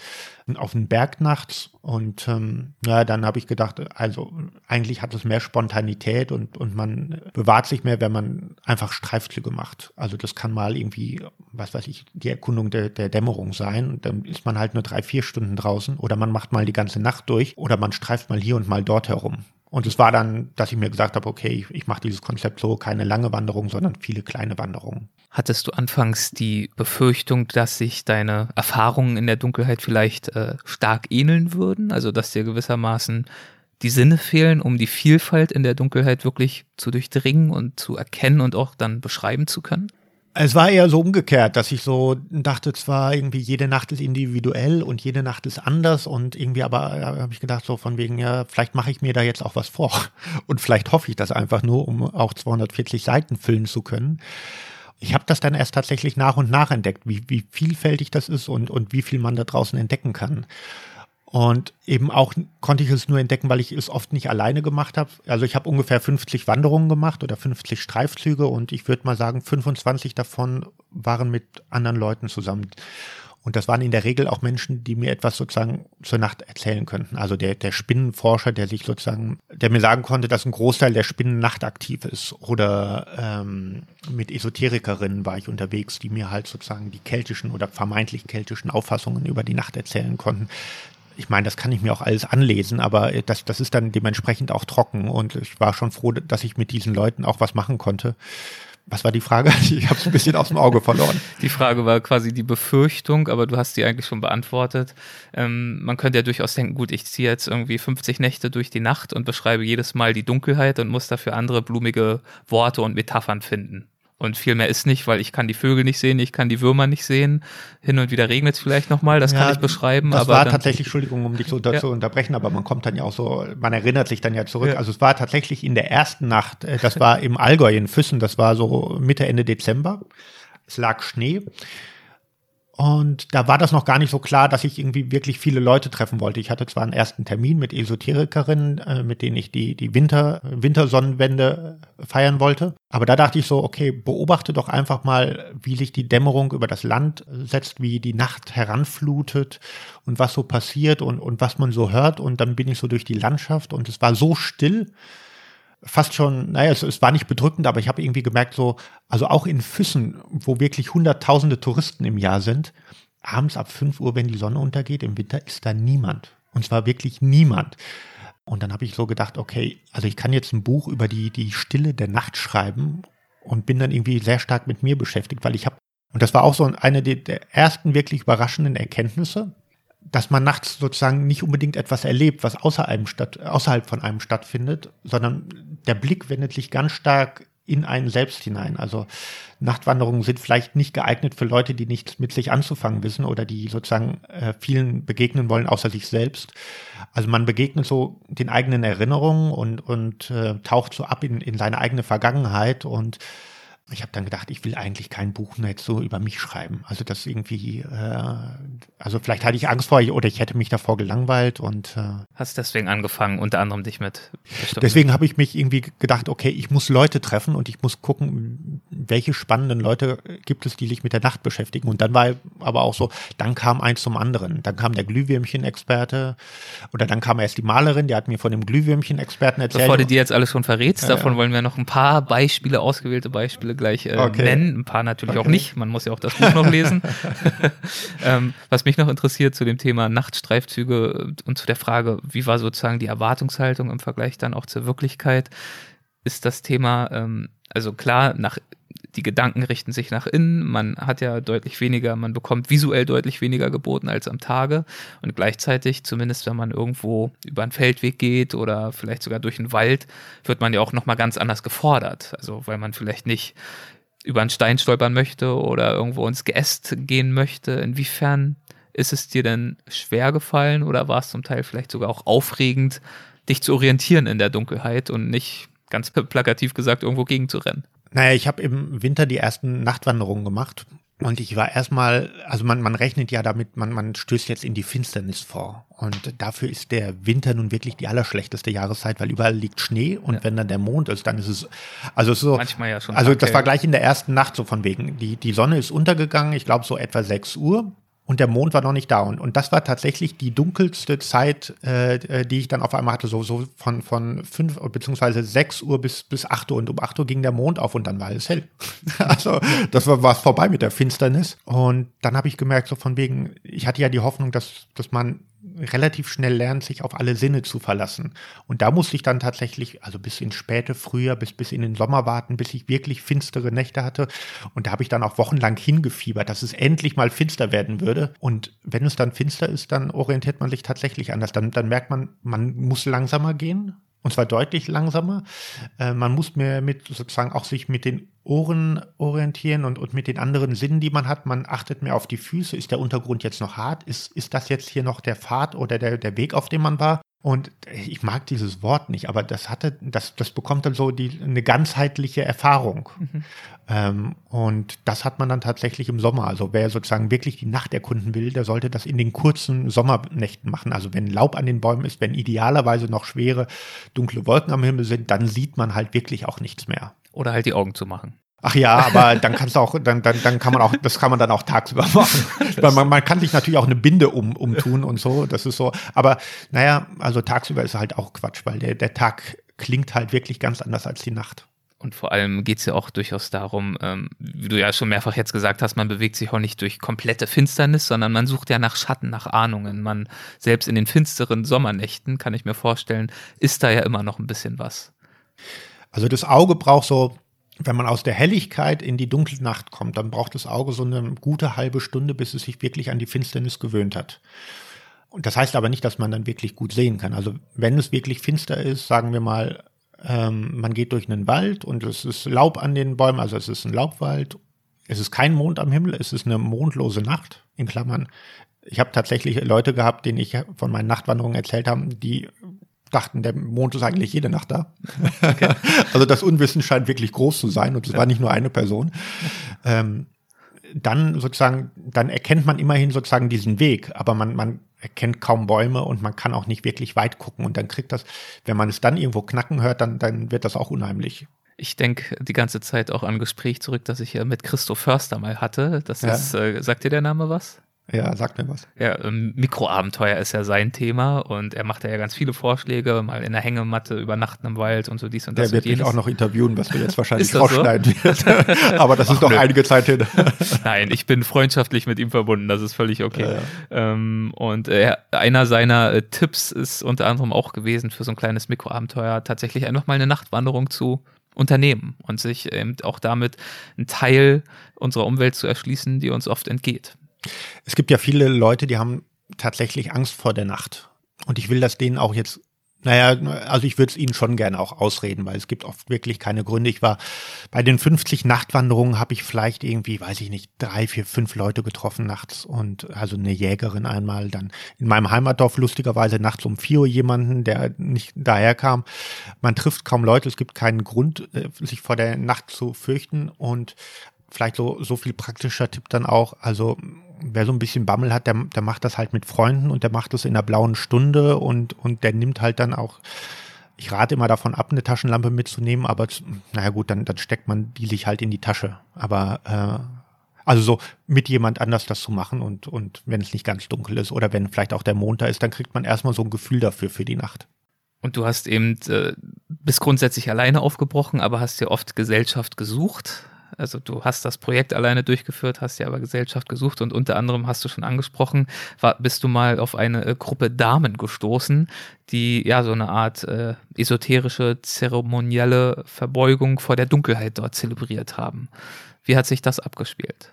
auf einen Berg nachts. Und ähm, ja, dann habe ich gedacht, also eigentlich hat es mehr Spontanität und, und man bewahrt sich mehr, wenn man einfach Streifzüge macht. Also das kann mal irgendwie, was weiß ich, die Erkundung der, der Dämmerung sein. Dann ist man halt nur drei, vier Stunden draußen oder man macht mal die ganze Nacht durch oder man streift streift mal hier und mal dort herum. Und es war dann, dass ich mir gesagt habe, okay, ich, ich mache dieses Konzept so, keine lange Wanderung, sondern viele kleine Wanderungen. Hattest du anfangs die Befürchtung, dass sich deine Erfahrungen in der Dunkelheit vielleicht äh, stark ähneln würden? Also dass dir gewissermaßen die Sinne fehlen, um die Vielfalt in der Dunkelheit wirklich zu durchdringen und zu erkennen und auch dann beschreiben zu können? Es war eher so umgekehrt, dass ich so dachte, zwar irgendwie jede Nacht ist individuell und jede Nacht ist anders und irgendwie aber äh, habe ich gedacht so von wegen ja, vielleicht mache ich mir da jetzt auch was vor und vielleicht hoffe ich das einfach nur, um auch 240 Seiten füllen zu können. Ich habe das dann erst tatsächlich nach und nach entdeckt, wie, wie vielfältig das ist und, und wie viel man da draußen entdecken kann. Und eben auch konnte ich es nur entdecken, weil ich es oft nicht alleine gemacht habe. Also ich habe ungefähr 50 Wanderungen gemacht oder 50 Streifzüge und ich würde mal sagen, 25 davon waren mit anderen Leuten zusammen. Und das waren in der Regel auch Menschen, die mir etwas sozusagen zur Nacht erzählen könnten. Also der, der Spinnenforscher, der sich sozusagen, der mir sagen konnte, dass ein Großteil der Spinnen nachtaktiv ist. Oder ähm, mit Esoterikerinnen war ich unterwegs, die mir halt sozusagen die keltischen oder vermeintlich keltischen Auffassungen über die Nacht erzählen konnten ich meine, das kann ich mir auch alles anlesen, aber äh, das, das ist dann dementsprechend auch trocken und ich war schon froh, dass ich mit diesen Leuten auch was machen konnte. Was war die Frage? Ich habe es ein bisschen aus dem Auge verloren. Die Frage war quasi die Befürchtung, aber du hast die eigentlich schon beantwortet. Ähm, man könnte ja durchaus denken, gut, ich ziehe jetzt irgendwie 50 Nächte durch die Nacht und beschreibe jedes Mal die Dunkelheit und muss dafür andere blumige Worte und Metaphern finden. Und viel mehr ist nicht, weil ich kann die Vögel nicht sehen, ich kann die Würmer nicht sehen. Hin und wieder regnet es vielleicht nochmal, das ja, kann ich beschreiben. Das aber war tatsächlich, Entschuldigung, um dich so ja. zu unterbrechen, aber man kommt dann ja auch so, man erinnert sich dann ja zurück. Ja. Also es war tatsächlich in der ersten Nacht, äh, das war im Allgäu in Füssen, das war so Mitte, Ende Dezember. Es lag Schnee. Und da war das noch gar nicht so klar, dass ich irgendwie wirklich viele Leute treffen wollte. Ich hatte zwar einen ersten Termin mit Esoterikerinnen, äh, mit denen ich die, die Winter, Wintersonnenwende äh, feiern wollte. Aber da dachte ich so, okay, beobachte doch einfach mal, wie sich die Dämmerung über das Land setzt, wie die Nacht heranflutet und was so passiert und, und was man so hört. Und dann bin ich so durch die Landschaft und es war so still, fast schon, naja, es, es war nicht bedrückend, aber ich habe irgendwie gemerkt, so, also auch in Füssen, wo wirklich hunderttausende Touristen im Jahr sind, abends ab 5 Uhr, wenn die Sonne untergeht, im Winter ist da niemand. Und zwar wirklich niemand. Und dann habe ich so gedacht, okay, also ich kann jetzt ein Buch über die, die Stille der Nacht schreiben und bin dann irgendwie sehr stark mit mir beschäftigt, weil ich habe, und das war auch so eine der ersten wirklich überraschenden Erkenntnisse, dass man nachts sozusagen nicht unbedingt etwas erlebt, was außer einem statt, außerhalb von einem stattfindet, sondern der Blick wendet sich ganz stark in einen selbst hinein. Also Nachtwanderungen sind vielleicht nicht geeignet für Leute, die nichts mit sich anzufangen wissen oder die sozusagen äh, vielen begegnen wollen, außer sich selbst. Also man begegnet so den eigenen Erinnerungen und, und äh, taucht so ab in, in seine eigene Vergangenheit und ich habe dann gedacht, ich will eigentlich kein Buch mehr jetzt so über mich schreiben. Also das irgendwie, äh, also vielleicht hatte ich Angst vor oder ich hätte mich davor gelangweilt und äh, hast deswegen angefangen, unter anderem dich mit. Deswegen habe ich mich irgendwie gedacht, okay, ich muss Leute treffen und ich muss gucken, welche spannenden Leute gibt es, die sich mit der Nacht beschäftigen. Und dann war aber auch so, dann kam eins zum anderen. Dann kam der Glühwürmchen-Experte oder dann kam erst die Malerin, die hat mir von dem Glühwürmchen-Experten erzählt. Bevor du dir jetzt alles schon verrätst, davon ja. wollen wir noch ein paar Beispiele, ausgewählte Beispiele gleich äh, okay. nennen. Ein paar natürlich okay. auch nicht. Man muss ja auch das Buch noch lesen. ähm, was mich noch interessiert zu dem Thema Nachtstreifzüge und zu der Frage, wie war sozusagen die Erwartungshaltung im Vergleich dann auch zur Wirklichkeit, ist das Thema, ähm, also klar, nach die Gedanken richten sich nach innen, man hat ja deutlich weniger, man bekommt visuell deutlich weniger geboten als am Tage und gleichzeitig, zumindest wenn man irgendwo über einen Feldweg geht oder vielleicht sogar durch einen Wald, wird man ja auch nochmal ganz anders gefordert. Also weil man vielleicht nicht über einen Stein stolpern möchte oder irgendwo ins Geäst gehen möchte. Inwiefern ist es dir denn schwer gefallen oder war es zum Teil vielleicht sogar auch aufregend, dich zu orientieren in der Dunkelheit und nicht ganz plakativ gesagt irgendwo gegenzurennen? Naja, ich habe im Winter die ersten Nachtwanderungen gemacht und ich war erstmal, also man, man rechnet ja damit, man, man stößt jetzt in die Finsternis vor. Und dafür ist der Winter nun wirklich die allerschlechteste Jahreszeit, weil überall liegt Schnee und ja. wenn dann der Mond ist, dann ist es, also so. Manchmal ja schon. Also das war gleich in der ersten Nacht so von wegen. Die, die Sonne ist untergegangen, ich glaube so etwa 6 Uhr und der Mond war noch nicht da. Und, und das war tatsächlich die dunkelste Zeit, äh, äh die ich dann auf einmal hatte, so, so von, von fünf beziehungsweise sechs Uhr bis, bis acht Uhr. Und um acht Uhr ging der Mond auf und dann war es hell. also das war was vorbei mit der Finsternis. Und dann habe ich gemerkt, so von wegen, ich hatte ja die Hoffnung, dass, dass man relativ schnell lernt, sich auf alle Sinne zu verlassen. Und da musste ich dann tatsächlich, also bis ins späte Frühjahr, bis, bis in den Sommer warten, bis ich wirklich finstere Nächte hatte. Und da habe ich dann auch wochenlang hingefiebert, dass es endlich mal finster werden würde. Und wenn es dann finster ist, dann orientiert man sich tatsächlich anders. Dann, dann merkt man, man muss langsamer gehen. Und zwar deutlich langsamer. Äh, man muss mehr mit sozusagen auch sich mit den Ohren orientieren und, und mit den anderen Sinnen, die man hat. Man achtet mehr auf die Füße. Ist der Untergrund jetzt noch hart? Ist, ist das jetzt hier noch der Pfad oder der, der Weg, auf dem man war? Und ich mag dieses Wort nicht, aber das hatte, das, das bekommt dann so die, eine ganzheitliche Erfahrung. Mhm. Ähm, und das hat man dann tatsächlich im Sommer. Also wer sozusagen wirklich die Nacht erkunden will, der sollte das in den kurzen Sommernächten machen. Also wenn Laub an den Bäumen ist, wenn idealerweise noch schwere, dunkle Wolken am Himmel sind, dann sieht man halt wirklich auch nichts mehr. Oder halt die Augen zu machen. Ach ja, aber dann kannst du auch, dann, dann, dann kann man auch, das kann man dann auch tagsüber machen. Man, man kann sich natürlich auch eine Binde um, umtun und so. Das ist so. Aber naja, also tagsüber ist halt auch Quatsch, weil der, der Tag klingt halt wirklich ganz anders als die Nacht. Und vor allem geht es ja auch durchaus darum, ähm, wie du ja schon mehrfach jetzt gesagt hast, man bewegt sich auch nicht durch komplette Finsternis, sondern man sucht ja nach Schatten, nach Ahnungen. Man, selbst in den finsteren Sommernächten, kann ich mir vorstellen, ist da ja immer noch ein bisschen was. Also das Auge braucht so wenn man aus der Helligkeit in die dunkle Nacht kommt, dann braucht das Auge so eine gute halbe Stunde, bis es sich wirklich an die Finsternis gewöhnt hat. Und das heißt aber nicht, dass man dann wirklich gut sehen kann. Also wenn es wirklich finster ist, sagen wir mal, ähm, man geht durch einen Wald und es ist Laub an den Bäumen, also es ist ein Laubwald, es ist kein Mond am Himmel, es ist eine mondlose Nacht, in Klammern. Ich habe tatsächlich Leute gehabt, denen ich von meinen Nachtwanderungen erzählt habe, die dachten, der Mond ist eigentlich jede Nacht da. Okay. also das Unwissen scheint wirklich groß zu sein und es ja. war nicht nur eine Person. Ähm, dann sozusagen, dann erkennt man immerhin sozusagen diesen Weg, aber man, man erkennt kaum Bäume und man kann auch nicht wirklich weit gucken und dann kriegt das, wenn man es dann irgendwo knacken hört, dann, dann wird das auch unheimlich. Ich denke die ganze Zeit auch an ein Gespräch zurück, das ich ja mit Christoph Förster mal hatte. Das ja. ist, äh, sagt dir der Name was? Ja, sag mir was. Ja, ähm, Mikroabenteuer ist ja sein Thema und er macht ja ganz viele Vorschläge, mal in der Hängematte übernachten im Wald und so dies und das. Der wird mich auch noch interviewen, was du jetzt wahrscheinlich das so? rausschneiden wirst. Aber das ist noch nö. einige Zeit hin. Nein, ich bin freundschaftlich mit ihm verbunden, das ist völlig okay. Ja, ja. Ähm, und äh, einer seiner äh, Tipps ist unter anderem auch gewesen für so ein kleines Mikroabenteuer tatsächlich einfach mal eine Nachtwanderung zu unternehmen und sich eben auch damit einen Teil unserer Umwelt zu erschließen, die uns oft entgeht. Es gibt ja viele Leute, die haben tatsächlich Angst vor der Nacht. Und ich will das denen auch jetzt, naja, also ich würde es ihnen schon gerne auch ausreden, weil es gibt oft wirklich keine Gründe. Ich war bei den 50 Nachtwanderungen habe ich vielleicht irgendwie, weiß ich nicht, drei, vier, fünf Leute getroffen nachts und also eine Jägerin einmal, dann in meinem Heimatdorf lustigerweise nachts um vier Uhr jemanden, der nicht daher kam. Man trifft kaum Leute, es gibt keinen Grund, äh, sich vor der Nacht zu fürchten und vielleicht so, so viel praktischer Tipp dann auch, also wer so ein bisschen Bammel hat, der, der macht das halt mit Freunden und der macht das in der blauen Stunde und, und der nimmt halt dann auch, ich rate immer davon ab, eine Taschenlampe mitzunehmen, aber naja gut, dann, dann steckt man die sich halt in die Tasche. Aber äh, also so mit jemand anders das zu machen und, und wenn es nicht ganz dunkel ist oder wenn vielleicht auch der Mond da ist, dann kriegt man erstmal so ein Gefühl dafür für die Nacht. Und du hast eben, äh, bist grundsätzlich alleine aufgebrochen, aber hast dir oft Gesellschaft gesucht. Also du hast das Projekt alleine durchgeführt, hast dir aber Gesellschaft gesucht und unter anderem hast du schon angesprochen, war, bist du mal auf eine äh, Gruppe Damen gestoßen, die ja so eine Art äh, esoterische, zeremonielle Verbeugung vor der Dunkelheit dort zelebriert haben. Wie hat sich das abgespielt?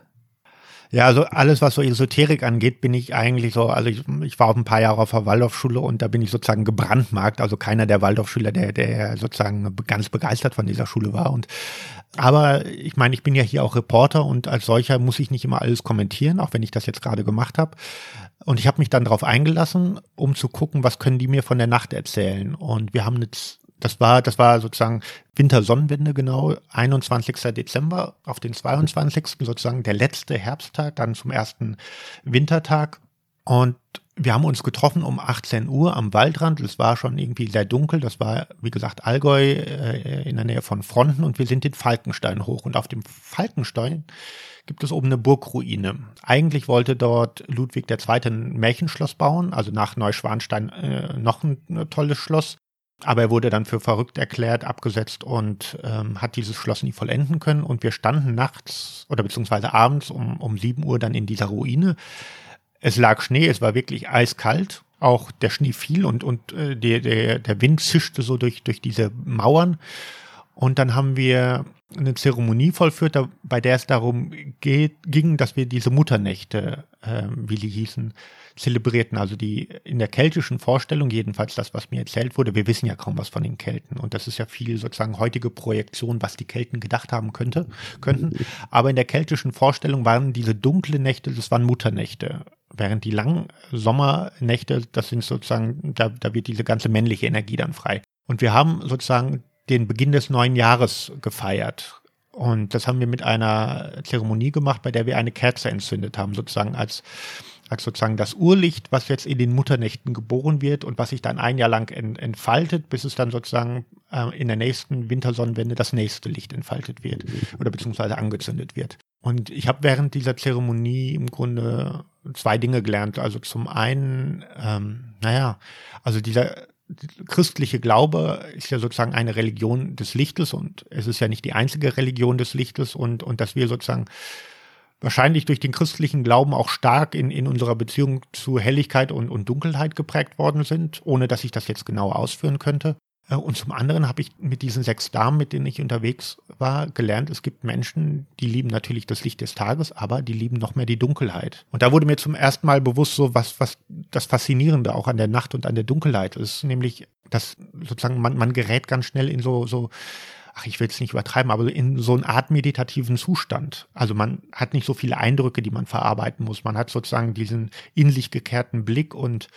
Ja, also alles, was so Esoterik angeht, bin ich eigentlich so, also ich, ich war auch ein paar Jahre auf der Waldorfschule und da bin ich sozusagen gebrandmarkt, also keiner der Waldorfschüler, der, der sozusagen ganz begeistert von dieser Schule war. Und aber ich meine, ich bin ja hier auch Reporter und als solcher muss ich nicht immer alles kommentieren, auch wenn ich das jetzt gerade gemacht habe. Und ich habe mich dann darauf eingelassen, um zu gucken, was können die mir von der Nacht erzählen. Und wir haben jetzt das war, das war sozusagen Wintersonnenwende genau, 21. Dezember auf den 22. sozusagen der letzte Herbsttag, dann zum ersten Wintertag. Und wir haben uns getroffen um 18 Uhr am Waldrand. Es war schon irgendwie sehr dunkel. Das war, wie gesagt, Allgäu äh, in der Nähe von Fronten und wir sind den Falkenstein hoch. Und auf dem Falkenstein gibt es oben eine Burgruine. Eigentlich wollte dort Ludwig II. ein Märchenschloss bauen, also nach Neuschwanstein äh, noch ein, ein tolles Schloss. Aber er wurde dann für verrückt erklärt, abgesetzt und ähm, hat dieses Schloss nie vollenden können. Und wir standen nachts oder beziehungsweise abends um, um 7 Uhr dann in dieser Ruine. Es lag Schnee, es war wirklich eiskalt. Auch der Schnee fiel und, und äh, der, der, der Wind zischte so durch, durch diese Mauern. Und dann haben wir eine Zeremonie vollführt, bei der es darum geht, ging, dass wir diese Mutternächte, äh, wie sie hießen, zelebrierten. Also die in der keltischen Vorstellung, jedenfalls das, was mir erzählt wurde, wir wissen ja kaum was von den Kelten. Und das ist ja viel sozusagen heutige Projektion, was die Kelten gedacht haben könnte, könnten. Aber in der keltischen Vorstellung waren diese dunklen Nächte, das waren Mutternächte. Während die langen Sommernächte, das sind sozusagen, da, da wird diese ganze männliche Energie dann frei. Und wir haben sozusagen den Beginn des neuen Jahres gefeiert. Und das haben wir mit einer Zeremonie gemacht, bei der wir eine Kerze entzündet haben, sozusagen als, als sozusagen das Urlicht, was jetzt in den Mutternächten geboren wird und was sich dann ein Jahr lang ent, entfaltet, bis es dann sozusagen äh, in der nächsten Wintersonnenwende das nächste Licht entfaltet wird oder beziehungsweise angezündet wird. Und ich habe während dieser Zeremonie im Grunde zwei Dinge gelernt. Also zum einen, ähm, naja, also dieser christliche Glaube ist ja sozusagen eine Religion des Lichtes und es ist ja nicht die einzige Religion des Lichtes und, und dass wir sozusagen wahrscheinlich durch den christlichen Glauben auch stark in, in unserer Beziehung zu Helligkeit und, und Dunkelheit geprägt worden sind, ohne dass ich das jetzt genau ausführen könnte. Und zum anderen habe ich mit diesen sechs Damen, mit denen ich unterwegs war, gelernt, es gibt Menschen, die lieben natürlich das Licht des Tages, aber die lieben noch mehr die Dunkelheit. Und da wurde mir zum ersten Mal bewusst, so was, was das Faszinierende auch an der Nacht und an der Dunkelheit ist, nämlich, dass sozusagen man, man gerät ganz schnell in so, so, ach, ich will es nicht übertreiben, aber in so eine Art meditativen Zustand. Also man hat nicht so viele Eindrücke, die man verarbeiten muss. Man hat sozusagen diesen in sich gekehrten Blick und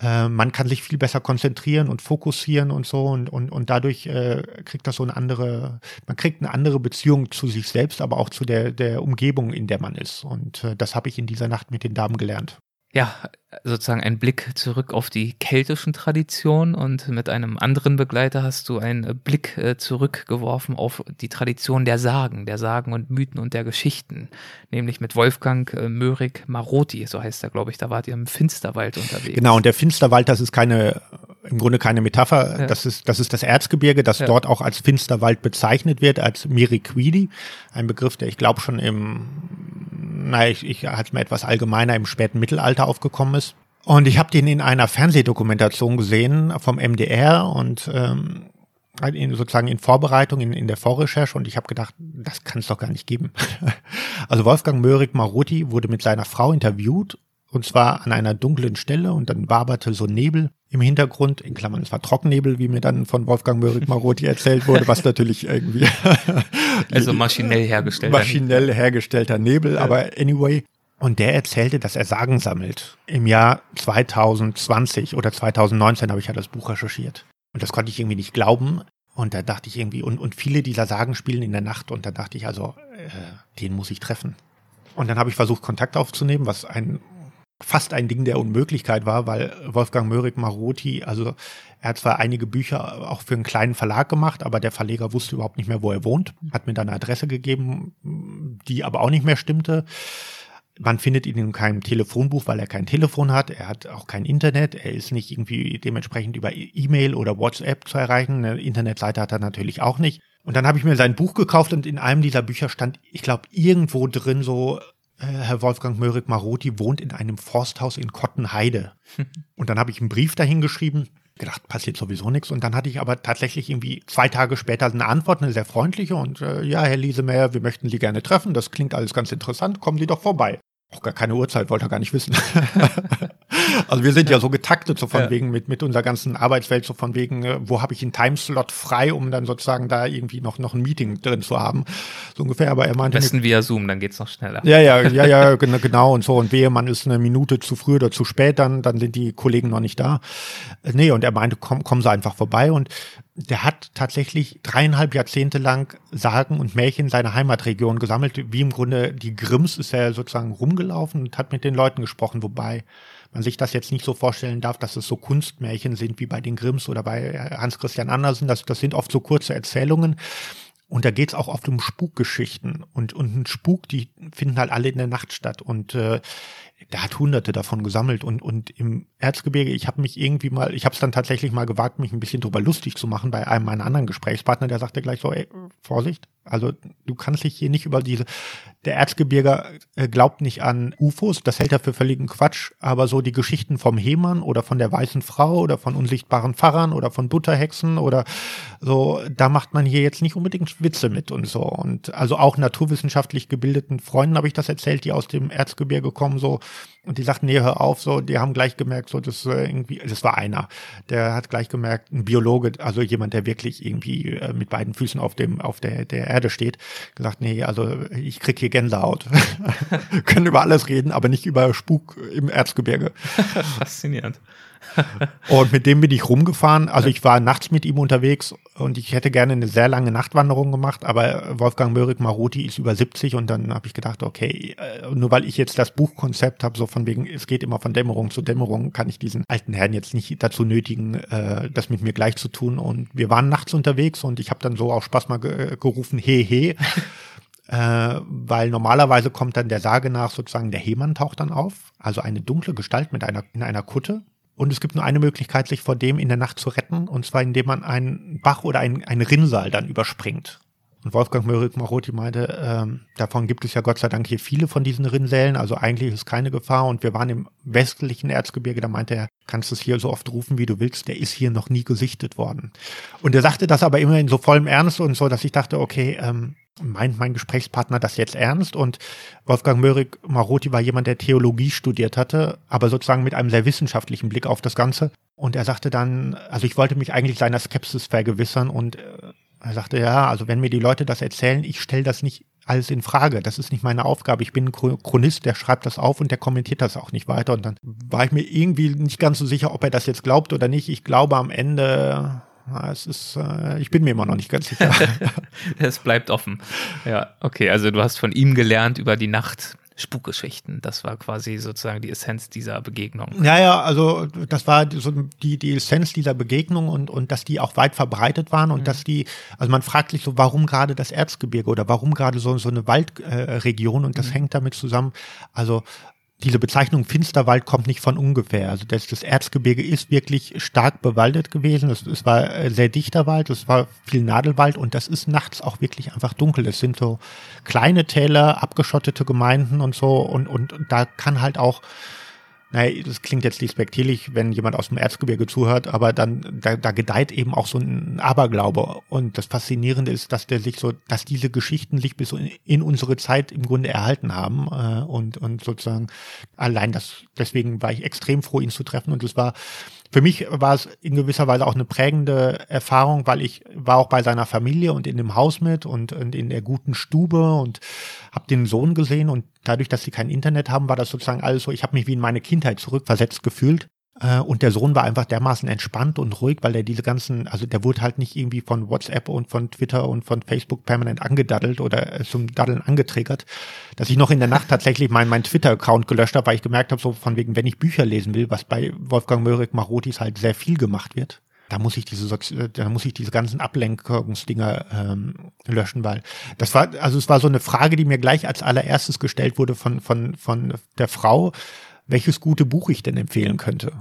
äh, man kann sich viel besser konzentrieren und fokussieren und so und, und, und dadurch äh, kriegt das so eine andere, man kriegt eine andere Beziehung zu sich selbst, aber auch zu der, der Umgebung, in der man ist. Und äh, das habe ich in dieser Nacht mit den Damen gelernt. Ja, sozusagen ein Blick zurück auf die keltischen Traditionen und mit einem anderen Begleiter hast du einen Blick äh, zurückgeworfen auf die Tradition der Sagen, der Sagen und Mythen und der Geschichten, nämlich mit Wolfgang äh, Möhrig Marotti, so heißt er, glaube ich, da wart ihr im Finsterwald unterwegs. Genau, und der Finsterwald, das ist keine, im Grunde keine Metapher, ja. das ist, das ist das Erzgebirge, das ja. dort auch als Finsterwald bezeichnet wird, als Miriquidi, ein Begriff, der ich glaube schon im naja, ich, ich als mir etwas allgemeiner im späten Mittelalter aufgekommen ist. Und ich habe den in einer Fernsehdokumentation gesehen vom MDR und ähm, halt in, sozusagen in Vorbereitung, in, in der Vorrecherche und ich habe gedacht, das kann es doch gar nicht geben. also Wolfgang Möhrig Maruti wurde mit seiner Frau interviewt und zwar an einer dunklen Stelle und dann waberte so Nebel im Hintergrund, in Klammern, es war Trockennebel, wie mir dann von Wolfgang Möhrig Marotti erzählt wurde, was natürlich irgendwie. also maschinell hergestellter Maschinell hergestellter Nebel, ja. aber anyway. Und der erzählte, dass er Sagen sammelt. Im Jahr 2020 oder 2019 habe ich ja das Buch recherchiert. Und das konnte ich irgendwie nicht glauben. Und da dachte ich irgendwie, und, und viele dieser Sagen spielen in der Nacht. Und da dachte ich also, äh, den muss ich treffen. Und dann habe ich versucht, Kontakt aufzunehmen, was ein fast ein Ding der Unmöglichkeit war, weil Wolfgang Möhrig Marotti, also er hat zwar einige Bücher auch für einen kleinen Verlag gemacht, aber der Verleger wusste überhaupt nicht mehr, wo er wohnt, hat mir dann eine Adresse gegeben, die aber auch nicht mehr stimmte. Man findet ihn in keinem Telefonbuch, weil er kein Telefon hat. Er hat auch kein Internet. Er ist nicht irgendwie dementsprechend über E-Mail oder WhatsApp zu erreichen. Eine Internetseite hat er natürlich auch nicht. Und dann habe ich mir sein Buch gekauft und in einem dieser Bücher stand, ich glaube, irgendwo drin so Herr Wolfgang Möhrig Marotti wohnt in einem Forsthaus in Kottenheide. und dann habe ich einen Brief dahin geschrieben, gedacht, passiert sowieso nichts. Und dann hatte ich aber tatsächlich irgendwie zwei Tage später eine Antwort, eine sehr freundliche. Und äh, ja, Herr Liesemeyer, wir möchten Sie gerne treffen. Das klingt alles ganz interessant. Kommen Sie doch vorbei. Auch gar keine Uhrzeit, wollte er gar nicht wissen. also wir sind ja so getaktet, so von ja. wegen mit, mit unserer ganzen Arbeitswelt, so von wegen, äh, wo habe ich einen Timeslot frei, um dann sozusagen da irgendwie noch, noch ein Meeting drin zu haben. So ungefähr, aber er meinte. Am besten via Zoom, dann geht's noch schneller. Ja, ja, ja, ja, genau und so. Und wehe, man ist eine Minute zu früh oder zu spät, dann, dann sind die Kollegen noch nicht da. Nee, und er meinte, komm, kommen Sie einfach vorbei. Und der hat tatsächlich dreieinhalb Jahrzehnte lang Sagen und Märchen seiner Heimatregion gesammelt. Wie im Grunde die Grimms ist er sozusagen rumgelaufen und hat mit den Leuten gesprochen, wobei man sich das jetzt nicht so vorstellen darf, dass es so Kunstmärchen sind wie bei den Grimms oder bei Hans Christian Andersen. Das, das sind oft so kurze Erzählungen. Und da geht's auch oft um Spukgeschichten. Und, und ein Spuk, die finden halt alle in der Nacht statt. Und äh, der hat hunderte davon gesammelt und, und im Erzgebirge, ich habe mich irgendwie mal, ich habe es dann tatsächlich mal gewagt, mich ein bisschen drüber lustig zu machen bei einem meiner anderen Gesprächspartner, der sagte gleich so, ey, Vorsicht, also du kannst dich hier nicht über diese, der Erzgebirger äh, glaubt nicht an UFOs, das hält er für völligen Quatsch, aber so die Geschichten vom Hemann oder von der weißen Frau oder von unsichtbaren Pfarrern oder von Butterhexen oder so, da macht man hier jetzt nicht unbedingt Witze mit und so. Und also auch naturwissenschaftlich gebildeten Freunden habe ich das erzählt, die aus dem Erzgebirge kommen, so, und die sagten, nee, hör auf, so, die haben gleich gemerkt, so, das äh, irgendwie, das war einer, der hat gleich gemerkt, ein Biologe, also jemand, der wirklich irgendwie äh, mit beiden Füßen auf dem, auf der, der Erde steht, gesagt, nee, also ich krieg hier Gänsehaut. Können über alles reden, aber nicht über Spuk im Erzgebirge. Faszinierend. Und mit dem bin ich rumgefahren. Also ich war nachts mit ihm unterwegs und ich hätte gerne eine sehr lange Nachtwanderung gemacht, aber Wolfgang Möhrig Maruti ist über 70 und dann habe ich gedacht, okay, äh, nur weil ich jetzt das Buchkonzept habe, so von wegen, es geht immer von Dämmerung zu Dämmerung, kann ich diesen alten Herrn jetzt nicht dazu nötigen, äh, das mit mir gleich zu tun. Und wir waren nachts unterwegs und ich habe dann so auch Spaß mal gerufen, he he. äh, weil normalerweise kommt dann der Sage nach sozusagen der Hemann taucht dann auf, also eine dunkle Gestalt mit einer in einer Kutte und es gibt nur eine Möglichkeit, sich vor dem in der Nacht zu retten, und zwar indem man einen Bach oder einen, einen Rinnsal dann überspringt. Und Wolfgang Möhrig-Marotti meinte, ähm, davon gibt es ja Gott sei Dank hier viele von diesen Rinnsälen, also eigentlich ist keine Gefahr. Und wir waren im westlichen Erzgebirge, da meinte er, kannst es hier so oft rufen, wie du willst, der ist hier noch nie gesichtet worden. Und er sagte das aber immer in so vollem Ernst und so, dass ich dachte, okay, ähm, meint mein Gesprächspartner das jetzt ernst? Und Wolfgang Möhrig Marotti war jemand, der Theologie studiert hatte, aber sozusagen mit einem sehr wissenschaftlichen Blick auf das Ganze. Und er sagte dann, also ich wollte mich eigentlich seiner Skepsis vergewissern und äh, er sagte, ja, also wenn mir die Leute das erzählen, ich stelle das nicht alles in Frage. Das ist nicht meine Aufgabe. Ich bin ein Chronist, der schreibt das auf und der kommentiert das auch nicht weiter. Und dann war ich mir irgendwie nicht ganz so sicher, ob er das jetzt glaubt oder nicht. Ich glaube am Ende es ist, äh, ich bin mir immer noch nicht ganz sicher. es bleibt offen. Ja, okay. Also du hast von ihm gelernt über die Nacht Spukgeschichten. Das war quasi sozusagen die Essenz dieser Begegnung. Ja, ja, also das war so die, die Essenz dieser Begegnung und, und dass die auch weit verbreitet waren und mhm. dass die, also man fragt sich so, warum gerade das Erzgebirge oder warum gerade so, so eine Waldregion äh, und das mhm. hängt damit zusammen. Also diese Bezeichnung Finsterwald kommt nicht von ungefähr. Also das, das Erzgebirge ist wirklich stark bewaldet gewesen. Es, es war äh, sehr dichter Wald, es war viel Nadelwald und das ist nachts auch wirklich einfach dunkel. Es sind so kleine Täler, abgeschottete Gemeinden und so und, und, und da kann halt auch naja, das klingt jetzt despektierlich, wenn jemand aus dem Erzgebirge zuhört, aber dann, da, da gedeiht eben auch so ein Aberglaube. Und das Faszinierende ist, dass der sich so, dass diese Geschichten sich bis in unsere Zeit im Grunde erhalten haben. Äh, und, und sozusagen allein das, deswegen war ich extrem froh, ihn zu treffen. Und es war, für mich war es in gewisser Weise auch eine prägende Erfahrung, weil ich war auch bei seiner Familie und in dem Haus mit und, und in der guten Stube und habe den Sohn gesehen. Und dadurch, dass sie kein Internet haben, war das sozusagen alles so, ich habe mich wie in meine Kindheit zurückversetzt gefühlt und der Sohn war einfach dermaßen entspannt und ruhig, weil er diese ganzen, also der wurde halt nicht irgendwie von WhatsApp und von Twitter und von Facebook permanent angedaddelt oder zum Daddeln angetriggert, dass ich noch in der Nacht tatsächlich mein, mein Twitter-Account gelöscht habe, weil ich gemerkt habe, so von wegen, wenn ich Bücher lesen will, was bei Wolfgang Möhrig Marotis halt sehr viel gemacht wird, da muss ich diese äh, da muss ich diese ganzen Ablenkungsdinger ähm, löschen, weil das war also es war so eine Frage, die mir gleich als allererstes gestellt wurde von von von der Frau, welches gute Buch ich denn empfehlen könnte.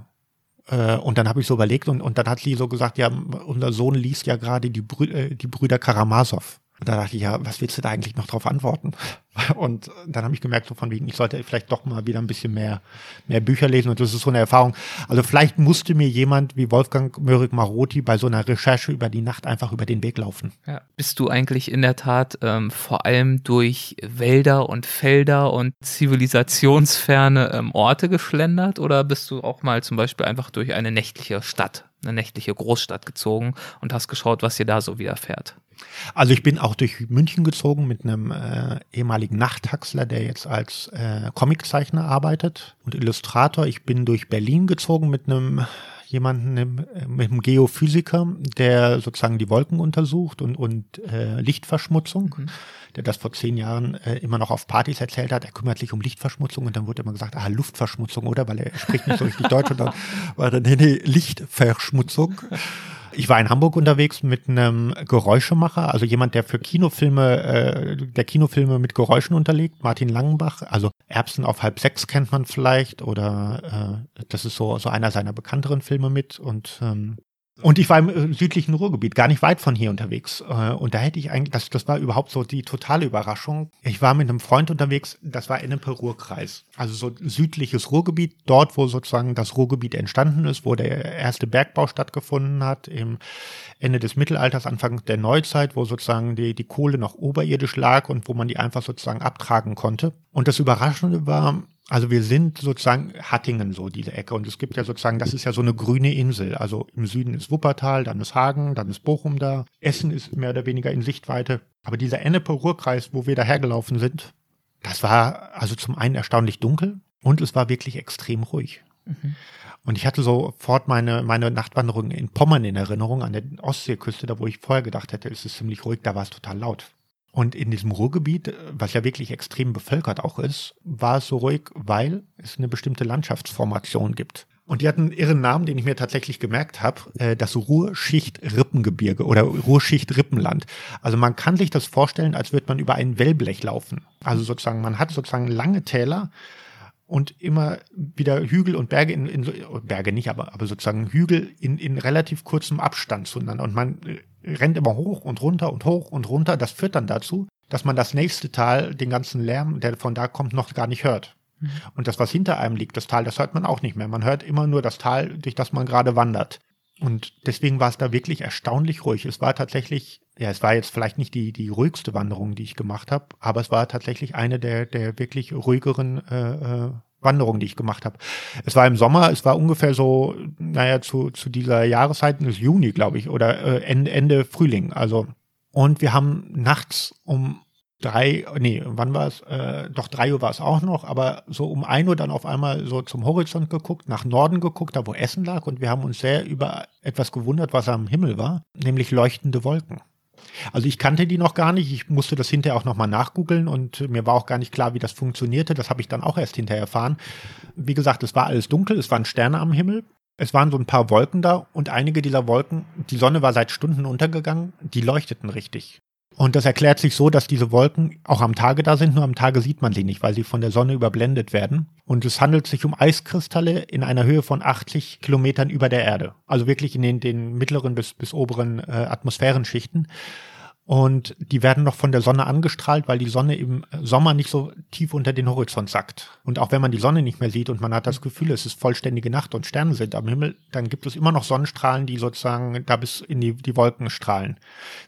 Äh, und dann habe ich so überlegt und, und dann hat sie so gesagt, ja, unser Sohn liest ja gerade die, Brü äh, die Brüder Karamasow. Und da dachte ich, ja, was willst du da eigentlich noch drauf antworten? Und dann habe ich gemerkt, so von wegen, ich sollte vielleicht doch mal wieder ein bisschen mehr, mehr Bücher lesen. Und das ist so eine Erfahrung. Also vielleicht musste mir jemand wie Wolfgang Möhrig Maroti bei so einer Recherche über die Nacht einfach über den Weg laufen. Ja. Bist du eigentlich in der Tat ähm, vor allem durch Wälder und Felder und zivilisationsferne ähm, Orte geschlendert oder bist du auch mal zum Beispiel einfach durch eine nächtliche Stadt, eine nächtliche Großstadt gezogen und hast geschaut, was dir da so widerfährt? Also ich bin auch durch München gezogen mit einem äh, ehemaligen Nachttaxler, der jetzt als äh, Comiczeichner arbeitet und Illustrator. Ich bin durch Berlin gezogen mit einem jemanden, mit einem Geophysiker, der sozusagen die Wolken untersucht und, und äh, Lichtverschmutzung, mhm. der das vor zehn Jahren äh, immer noch auf Partys erzählt hat. Er kümmert sich um Lichtverschmutzung und dann wurde immer gesagt, ah, Luftverschmutzung, oder? Weil er spricht nicht so richtig Deutsch und dann war dann, nee, nee, Lichtverschmutzung. Ich war in Hamburg unterwegs mit einem Geräuschemacher, also jemand, der für Kinofilme, äh, der Kinofilme mit Geräuschen unterlegt, Martin Langenbach. Also Erbsen auf halb sechs kennt man vielleicht oder äh, das ist so, so einer seiner bekannteren Filme mit und ähm, und ich war im äh, südlichen Ruhrgebiet, gar nicht weit von hier unterwegs. Äh, und da hätte ich eigentlich, das, das war überhaupt so die totale Überraschung. Ich war mit einem Freund unterwegs, das war Ennepe-Ruhrkreis. Also so südliches Ruhrgebiet, dort, wo sozusagen das Ruhrgebiet entstanden ist, wo der erste Bergbau stattgefunden hat, im Ende des Mittelalters, Anfang der Neuzeit, wo sozusagen die, die Kohle noch oberirdisch lag und wo man die einfach sozusagen abtragen konnte. Und das Überraschende war, also wir sind sozusagen Hattingen so, diese Ecke. Und es gibt ja sozusagen, das ist ja so eine grüne Insel. Also im Süden ist Wuppertal, dann ist Hagen, dann ist Bochum da. Essen ist mehr oder weniger in Sichtweite. Aber dieser Ennepe-Ruhrkreis, wo wir dahergelaufen sind, das war also zum einen erstaunlich dunkel und es war wirklich extrem ruhig. Mhm. Und ich hatte sofort meine, meine Nachtwanderung in Pommern in Erinnerung, an der Ostseeküste, da wo ich vorher gedacht hätte, es ist ziemlich ruhig, da war es total laut. Und in diesem Ruhrgebiet, was ja wirklich extrem bevölkert auch ist, war es so ruhig, weil es eine bestimmte Landschaftsformation gibt. Und die hat einen irren Namen, den ich mir tatsächlich gemerkt habe, äh, das Ruhrschicht-Rippengebirge oder Ruhrschicht-Rippenland. Also man kann sich das vorstellen, als würde man über ein Wellblech laufen. Also sozusagen, man hat sozusagen lange Täler und immer wieder Hügel und Berge in, in Berge nicht, aber, aber sozusagen Hügel in, in relativ kurzem Abstand zueinander. Und man rennt immer hoch und runter und hoch und runter. Das führt dann dazu, dass man das nächste Tal, den ganzen Lärm, der von da kommt, noch gar nicht hört. Mhm. Und das, was hinter einem liegt, das Tal, das hört man auch nicht mehr. Man hört immer nur das Tal, durch das man gerade wandert. Und deswegen war es da wirklich erstaunlich ruhig. Es war tatsächlich, ja, es war jetzt vielleicht nicht die, die ruhigste Wanderung, die ich gemacht habe, aber es war tatsächlich eine der, der wirklich ruhigeren äh, Wanderungen, die ich gemacht habe. Es war im Sommer, es war ungefähr so, naja, zu, zu dieser Jahreszeit, das Juni, glaube ich, oder äh, Ende, Ende Frühling. Also, und wir haben nachts um drei, nee, wann war es? Äh, doch drei Uhr war es auch noch, aber so um ein Uhr dann auf einmal so zum Horizont geguckt, nach Norden geguckt, da wo Essen lag und wir haben uns sehr über etwas gewundert, was am Himmel war, nämlich leuchtende Wolken. Also ich kannte die noch gar nicht. Ich musste das hinterher auch nochmal nachgoogeln und mir war auch gar nicht klar, wie das funktionierte. Das habe ich dann auch erst hinterher erfahren. Wie gesagt, es war alles dunkel, es waren Sterne am Himmel. Es waren so ein paar Wolken da und einige dieser Wolken, die Sonne war seit Stunden untergegangen, die leuchteten richtig. Und das erklärt sich so, dass diese Wolken auch am Tage da sind, nur am Tage sieht man sie nicht, weil sie von der Sonne überblendet werden. Und es handelt sich um Eiskristalle in einer Höhe von 80 Kilometern über der Erde. Also wirklich in den, den mittleren bis, bis oberen äh, Atmosphärenschichten. Und die werden noch von der Sonne angestrahlt, weil die Sonne im Sommer nicht so tief unter den Horizont sackt. Und auch wenn man die Sonne nicht mehr sieht und man hat das Gefühl, es ist vollständige Nacht und Sterne sind am Himmel, dann gibt es immer noch Sonnenstrahlen, die sozusagen da bis in die, die Wolken strahlen.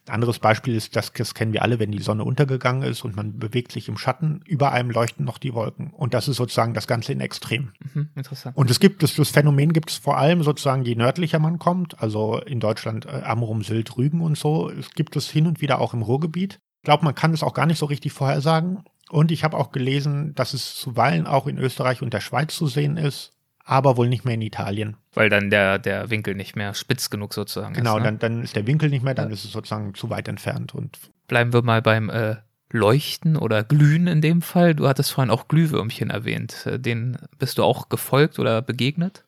Ein anderes Beispiel ist, das, das kennen wir alle, wenn die Sonne untergegangen ist und man bewegt sich im Schatten, über einem leuchten noch die Wolken. Und das ist sozusagen das Ganze in Extrem. Mhm, interessant. Und es gibt, das, das Phänomen gibt es vor allem sozusagen, je nördlicher man kommt, also in Deutschland äh, Amrum, Sylt, Rügen und so, es gibt es hin und wieder wieder auch im Ruhrgebiet. Ich glaube, man kann es auch gar nicht so richtig vorhersagen. Und ich habe auch gelesen, dass es zuweilen auch in Österreich und der Schweiz zu sehen ist, aber wohl nicht mehr in Italien. Weil dann der, der Winkel nicht mehr spitz genug sozusagen genau, ist. Genau, ne? dann, dann ist der Winkel nicht mehr, dann ja. ist es sozusagen zu weit entfernt. Und Bleiben wir mal beim äh, Leuchten oder Glühen in dem Fall. Du hattest vorhin auch Glühwürmchen erwähnt. Äh, den bist du auch gefolgt oder begegnet?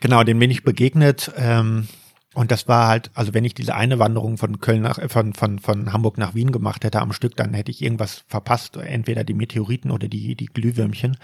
Genau, den bin ich begegnet. Ähm, und das war halt, also wenn ich diese eine Wanderung von Köln nach, von, von, von Hamburg nach Wien gemacht hätte am Stück, dann hätte ich irgendwas verpasst, entweder die Meteoriten oder die, die Glühwürmchen.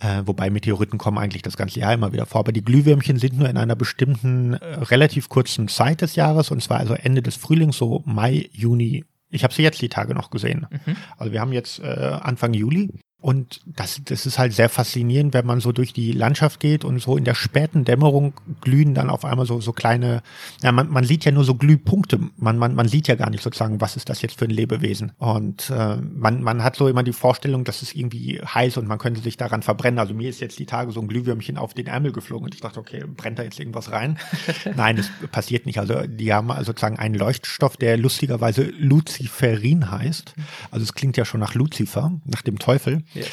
Äh, wobei Meteoriten kommen eigentlich das ganze Jahr immer wieder vor. Aber die Glühwürmchen sind nur in einer bestimmten, äh, relativ kurzen Zeit des Jahres, und zwar also Ende des Frühlings, so Mai, Juni. Ich habe sie jetzt die Tage noch gesehen. Mhm. Also wir haben jetzt äh, Anfang Juli und das, das ist halt sehr faszinierend, wenn man so durch die Landschaft geht und so in der späten Dämmerung glühen dann auf einmal so, so kleine, ja, man, man sieht ja nur so Glühpunkte. Man, man, man sieht ja gar nicht sozusagen, was ist das jetzt für ein Lebewesen. Und äh, man, man hat so immer die Vorstellung, dass es irgendwie heiß und man könnte sich daran verbrennen. Also mir ist jetzt die Tage so ein Glühwürmchen auf den Ärmel geflogen und ich dachte, okay, brennt da jetzt irgendwas rein? Nein, das passiert nicht. Also die haben sozusagen einen Leuchtstoff, der lustigerweise Luciferin heißt. Also es klingt ja schon nach Lucifer, nach dem Teufel. Yes.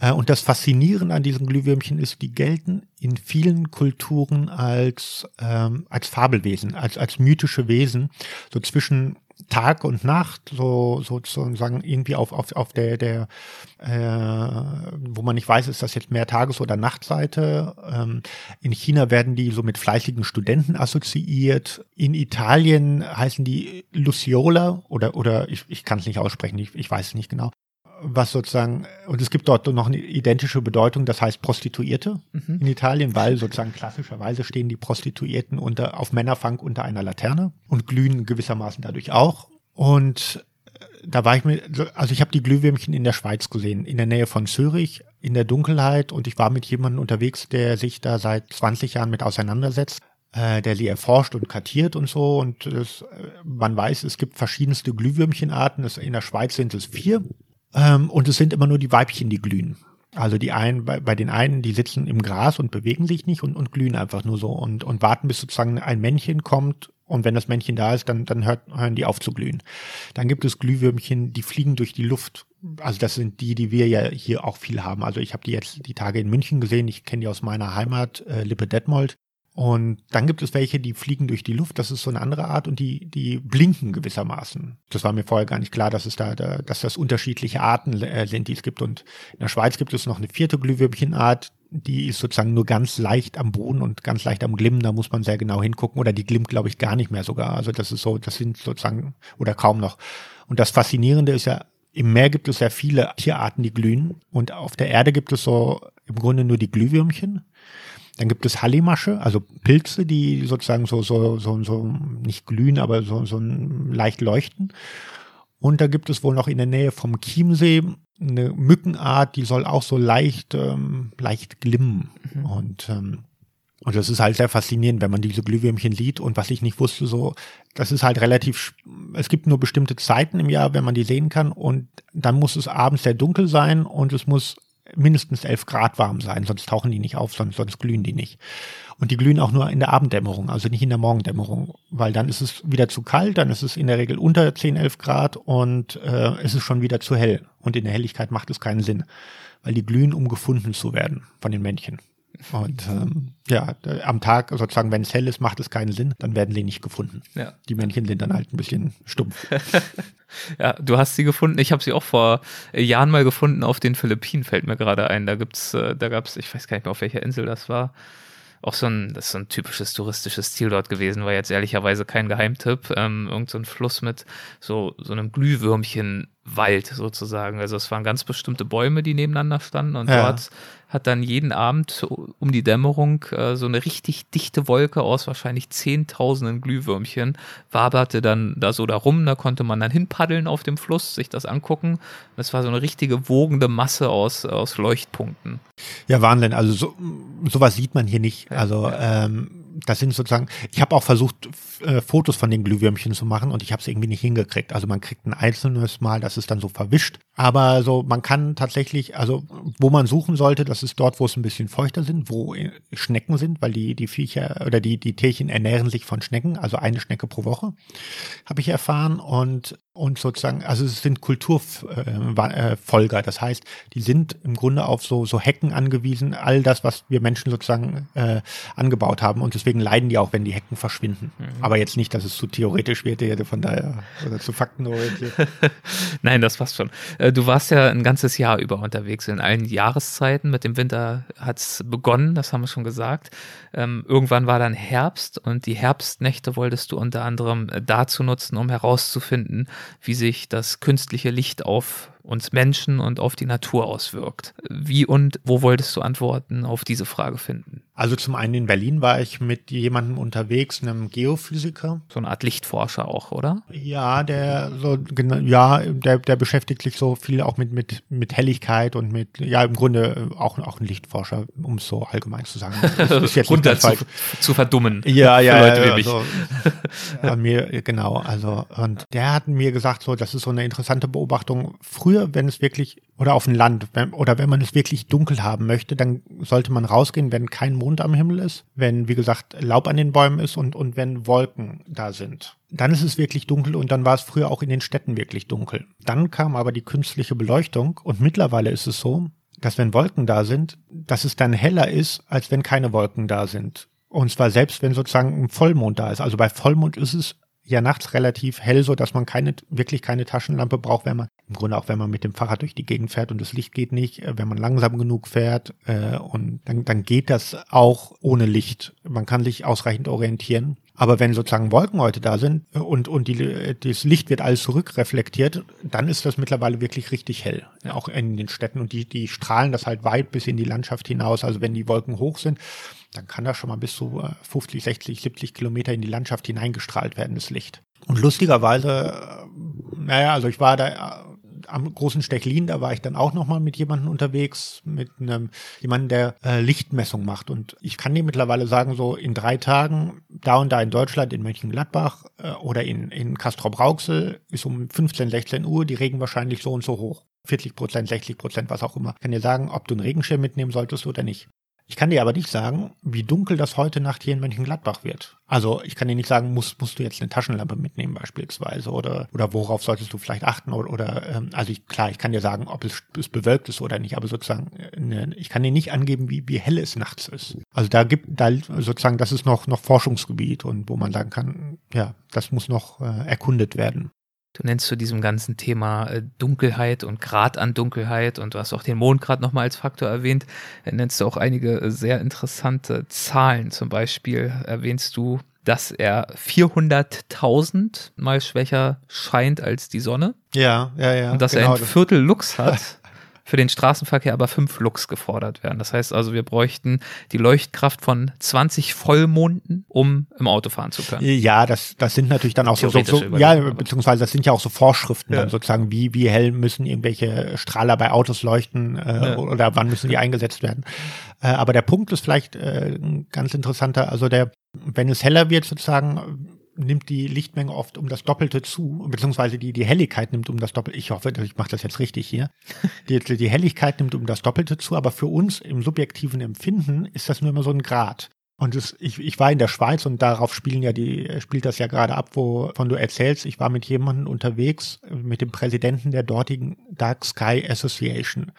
Äh, und das Faszinierende an diesen Glühwürmchen ist, die gelten in vielen Kulturen als, ähm, als Fabelwesen, als, als mythische Wesen, so zwischen Tag und Nacht, so sozusagen irgendwie auf, auf, auf der, der äh, wo man nicht weiß, ist das jetzt mehr Tages- oder Nachtseite. Ähm, in China werden die so mit fleißigen Studenten assoziiert. In Italien heißen die Luciola oder, oder ich, ich kann es nicht aussprechen, ich, ich weiß es nicht genau was sozusagen, und es gibt dort noch eine identische Bedeutung, das heißt Prostituierte mhm. in Italien, weil sozusagen klassischerweise stehen die Prostituierten unter, auf Männerfang unter einer Laterne und glühen gewissermaßen dadurch auch. Und äh, da war ich mir, also ich habe die Glühwürmchen in der Schweiz gesehen, in der Nähe von Zürich, in der Dunkelheit und ich war mit jemandem unterwegs, der sich da seit 20 Jahren mit auseinandersetzt äh, der sie erforscht und kartiert und so. Und das, äh, man weiß, es gibt verschiedenste Glühwürmchenarten. in der Schweiz sind es vier. Ähm, und es sind immer nur die Weibchen, die glühen. Also die einen, bei, bei den einen, die sitzen im Gras und bewegen sich nicht und, und glühen einfach nur so und, und warten, bis sozusagen ein Männchen kommt und wenn das Männchen da ist, dann, dann hört, hören die auf zu glühen. Dann gibt es Glühwürmchen, die fliegen durch die Luft. Also das sind die, die wir ja hier auch viel haben. Also ich habe die jetzt die Tage in München gesehen. Ich kenne die aus meiner Heimat, äh, Lippe Detmold. Und dann gibt es welche, die fliegen durch die Luft, das ist so eine andere Art und die, die blinken gewissermaßen. Das war mir vorher gar nicht klar, dass es da, da dass das unterschiedliche Arten äh, sind, die es gibt. Und in der Schweiz gibt es noch eine vierte Glühwürmchenart, die ist sozusagen nur ganz leicht am Boden und ganz leicht am Glimmen, da muss man sehr genau hingucken. Oder die glimmt, glaube ich, gar nicht mehr sogar. Also das ist so, das sind sozusagen, oder kaum noch. Und das Faszinierende ist ja, im Meer gibt es ja viele Tierarten, die glühen. Und auf der Erde gibt es so im Grunde nur die Glühwürmchen. Dann gibt es Hallimasche, also Pilze, die sozusagen so, so, so, so nicht glühen, aber so, so leicht leuchten. Und da gibt es wohl noch in der Nähe vom Chiemsee eine Mückenart, die soll auch so leicht, ähm, leicht glimmen. Mhm. Und, ähm, und das ist halt sehr faszinierend, wenn man diese Glühwürmchen sieht. Und was ich nicht wusste, so, das ist halt relativ, es gibt nur bestimmte Zeiten im Jahr, wenn man die sehen kann. Und dann muss es abends sehr dunkel sein und es muss mindestens 11 Grad warm sein, sonst tauchen die nicht auf, sonst, sonst glühen die nicht. Und die glühen auch nur in der Abenddämmerung, also nicht in der Morgendämmerung, weil dann ist es wieder zu kalt, dann ist es in der Regel unter 10, 11 Grad und äh, es ist schon wieder zu hell. Und in der Helligkeit macht es keinen Sinn, weil die glühen, um gefunden zu werden von den Männchen. Und ähm, ja, am Tag sozusagen, wenn es hell ist, macht es keinen Sinn, dann werden sie nicht gefunden. Ja. Die Männchen sind dann halt ein bisschen stumpf. ja, du hast sie gefunden. Ich habe sie auch vor Jahren mal gefunden auf den Philippinen, fällt mir gerade ein. Da gibt's, äh, da gab's, ich weiß gar nicht mehr, auf welcher Insel das war auch so ein, das ist so ein typisches touristisches Ziel dort gewesen, war jetzt ehrlicherweise kein Geheimtipp. Ähm, irgend so ein Fluss mit so, so einem Glühwürmchenwald sozusagen. Also es waren ganz bestimmte Bäume, die nebeneinander standen und ja. dort hat dann jeden Abend um die Dämmerung äh, so eine richtig dichte Wolke aus wahrscheinlich zehntausenden Glühwürmchen waberte dann da so darum. Da konnte man dann hinpaddeln auf dem Fluss, sich das angucken. Das war so eine richtige wogende Masse aus, aus Leuchtpunkten. Ja, Wahnsinn. Also so, sowas sieht man hier nicht. Also ähm, das sind sozusagen, ich habe auch versucht, äh, Fotos von den Glühwürmchen zu machen und ich habe es irgendwie nicht hingekriegt. Also man kriegt ein einzelnes Mal, das ist dann so verwischt. Aber so, man kann tatsächlich, also wo man suchen sollte, das ist dort, wo es ein bisschen feuchter sind, wo äh, Schnecken sind, weil die, die Viecher oder die, die Tierchen ernähren sich von Schnecken, also eine Schnecke pro Woche, habe ich erfahren. Und und sozusagen, also es sind Kulturfolger, das heißt, die sind im Grunde auf so, so Hecken angewiesen, all das, was wir Menschen sozusagen äh, angebaut haben und deswegen leiden die auch, wenn die Hecken verschwinden. Mhm. Aber jetzt nicht, dass es zu theoretisch wird, von daher, oder zu faktenorientiert. Nein, das passt schon. Äh, du warst ja ein ganzes Jahr über unterwegs, in allen Jahreszeiten. Mit dem Winter hat's begonnen, das haben wir schon gesagt. Ähm, irgendwann war dann Herbst und die Herbstnächte wolltest du unter anderem äh, dazu nutzen, um herauszufinden, wie sich das künstliche Licht auf uns Menschen und auf die Natur auswirkt. Wie und wo wolltest du Antworten auf diese Frage finden? Also zum einen in Berlin war ich mit jemandem unterwegs, einem Geophysiker. So eine Art Lichtforscher auch, oder? Ja, der so ja, der, der beschäftigt sich so viel auch mit mit mit Helligkeit und mit ja im Grunde auch auch ein Lichtforscher, um es so allgemein zu sagen. Das ist jetzt Runter zu, zu, verdummen. Ja, ja, ja, also, ja, mir genau. Also und der hat mir gesagt, so das ist so eine interessante Beobachtung. Früher, wenn es wirklich oder auf dem Land wenn, oder wenn man es wirklich dunkel haben möchte, dann sollte man rausgehen, wenn kein Mond am Himmel ist, wenn, wie gesagt, Laub an den Bäumen ist und, und wenn Wolken da sind. Dann ist es wirklich dunkel und dann war es früher auch in den Städten wirklich dunkel. Dann kam aber die künstliche Beleuchtung und mittlerweile ist es so, dass wenn Wolken da sind, dass es dann heller ist, als wenn keine Wolken da sind. Und zwar selbst, wenn sozusagen ein Vollmond da ist. Also bei Vollmond ist es ja nachts relativ hell, so dass man keine, wirklich keine Taschenlampe braucht, wenn man, im Grunde auch wenn man mit dem Fahrrad durch die Gegend fährt und das Licht geht nicht, äh, wenn man langsam genug fährt, äh, und dann, dann geht das auch ohne Licht. Man kann sich ausreichend orientieren. Aber wenn sozusagen Wolken heute da sind und, und die, das Licht wird alles zurückreflektiert, dann ist das mittlerweile wirklich richtig hell. Auch in den Städten. Und die, die strahlen das halt weit bis in die Landschaft hinaus. Also wenn die Wolken hoch sind, dann kann das schon mal bis zu 50, 60, 70 Kilometer in die Landschaft hineingestrahlt werden, das Licht. Und lustigerweise, äh, naja, also ich war da äh, am großen Stechlin, da war ich dann auch nochmal mit jemandem unterwegs, mit einem jemandem, der äh, Lichtmessung macht. Und ich kann dir mittlerweile sagen, so in drei Tagen, da und da in Deutschland, in Mönchengladbach äh, oder in, in Castrop-Rauxel, ist um 15, 16 Uhr die Regen wahrscheinlich so und so hoch. 40 Prozent, 60 Prozent, was auch immer. Ich kann dir sagen, ob du einen Regenschirm mitnehmen solltest oder nicht. Ich kann dir aber nicht sagen, wie dunkel das heute Nacht hier in Mönchengladbach wird. Also ich kann dir nicht sagen, musst, musst du jetzt eine Taschenlampe mitnehmen beispielsweise oder, oder worauf solltest du vielleicht achten oder, oder ähm, also ich, klar, ich kann dir sagen, ob es, es bewölkt ist oder nicht, aber sozusagen, ne, ich kann dir nicht angeben, wie, wie hell es nachts ist. Also da gibt, da sozusagen, das ist noch, noch Forschungsgebiet und wo man sagen kann, ja, das muss noch äh, erkundet werden. Du nennst zu diesem ganzen Thema äh, Dunkelheit und Grad an Dunkelheit und du hast auch den Mond gerade nochmal als Faktor erwähnt. Dann nennst du auch einige äh, sehr interessante Zahlen. Zum Beispiel erwähnst du, dass er 400.000 mal schwächer scheint als die Sonne. Ja, ja, ja. Und dass genau er ein Viertel Lux hat. für den Straßenverkehr aber fünf Lux gefordert werden. Das heißt also, wir bräuchten die Leuchtkraft von 20 Vollmonden, um im Auto fahren zu können. Ja, das, das sind natürlich dann auch so, so, so ja, beziehungsweise das sind ja auch so Vorschriften ja. dann sozusagen, wie, wie hell müssen irgendwelche Strahler bei Autos leuchten äh, ja. oder wann müssen die eingesetzt werden. Äh, aber der Punkt ist vielleicht äh, ganz interessanter, also der, wenn es heller wird sozusagen, nimmt die Lichtmenge oft um das Doppelte zu, beziehungsweise die, die Helligkeit nimmt um das Doppelte. Ich hoffe, ich mache das jetzt richtig hier. Die, die Helligkeit nimmt um das Doppelte zu, aber für uns im subjektiven Empfinden ist das nur immer so ein Grad. Und das, ich, ich war in der Schweiz und darauf spielen ja die, spielt das ja gerade ab, wovon du erzählst. Ich war mit jemandem unterwegs, mit dem Präsidenten der dortigen Dark Sky Association.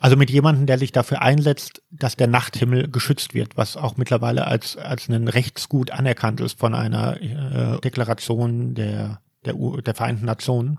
Also mit jemandem, der sich dafür einsetzt, dass der Nachthimmel geschützt wird, was auch mittlerweile als, als ein Rechtsgut anerkannt ist von einer äh, Deklaration der, der, der Vereinten Nationen.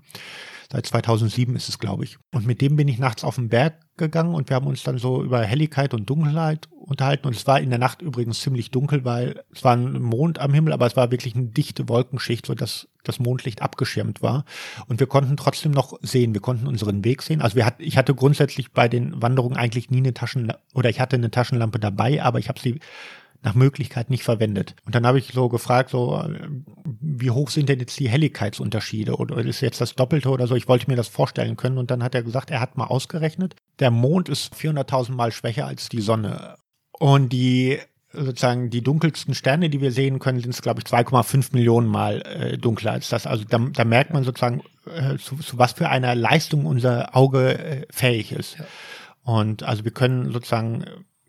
Seit 2007 ist es, glaube ich. Und mit dem bin ich nachts auf den Berg gegangen und wir haben uns dann so über Helligkeit und Dunkelheit unterhalten. Und es war in der Nacht übrigens ziemlich dunkel, weil es war ein Mond am Himmel, aber es war wirklich eine dichte Wolkenschicht, so dass das Mondlicht abgeschirmt war. Und wir konnten trotzdem noch sehen. Wir konnten unseren Weg sehen. Also wir hat, ich hatte grundsätzlich bei den Wanderungen eigentlich nie eine Taschen oder ich hatte eine Taschenlampe dabei, aber ich habe sie nach Möglichkeit nicht verwendet. Und dann habe ich so gefragt, so, wie hoch sind denn jetzt die Helligkeitsunterschiede oder ist jetzt das Doppelte oder so? Ich wollte mir das vorstellen können und dann hat er gesagt, er hat mal ausgerechnet, der Mond ist 400.000 Mal schwächer als die Sonne. Und die sozusagen die dunkelsten Sterne, die wir sehen können, sind es, glaube ich, 2,5 Millionen Mal äh, dunkler als das. Also da, da merkt man sozusagen, äh, zu, zu was für einer Leistung unser Auge äh, fähig ist. Ja. Und also wir können sozusagen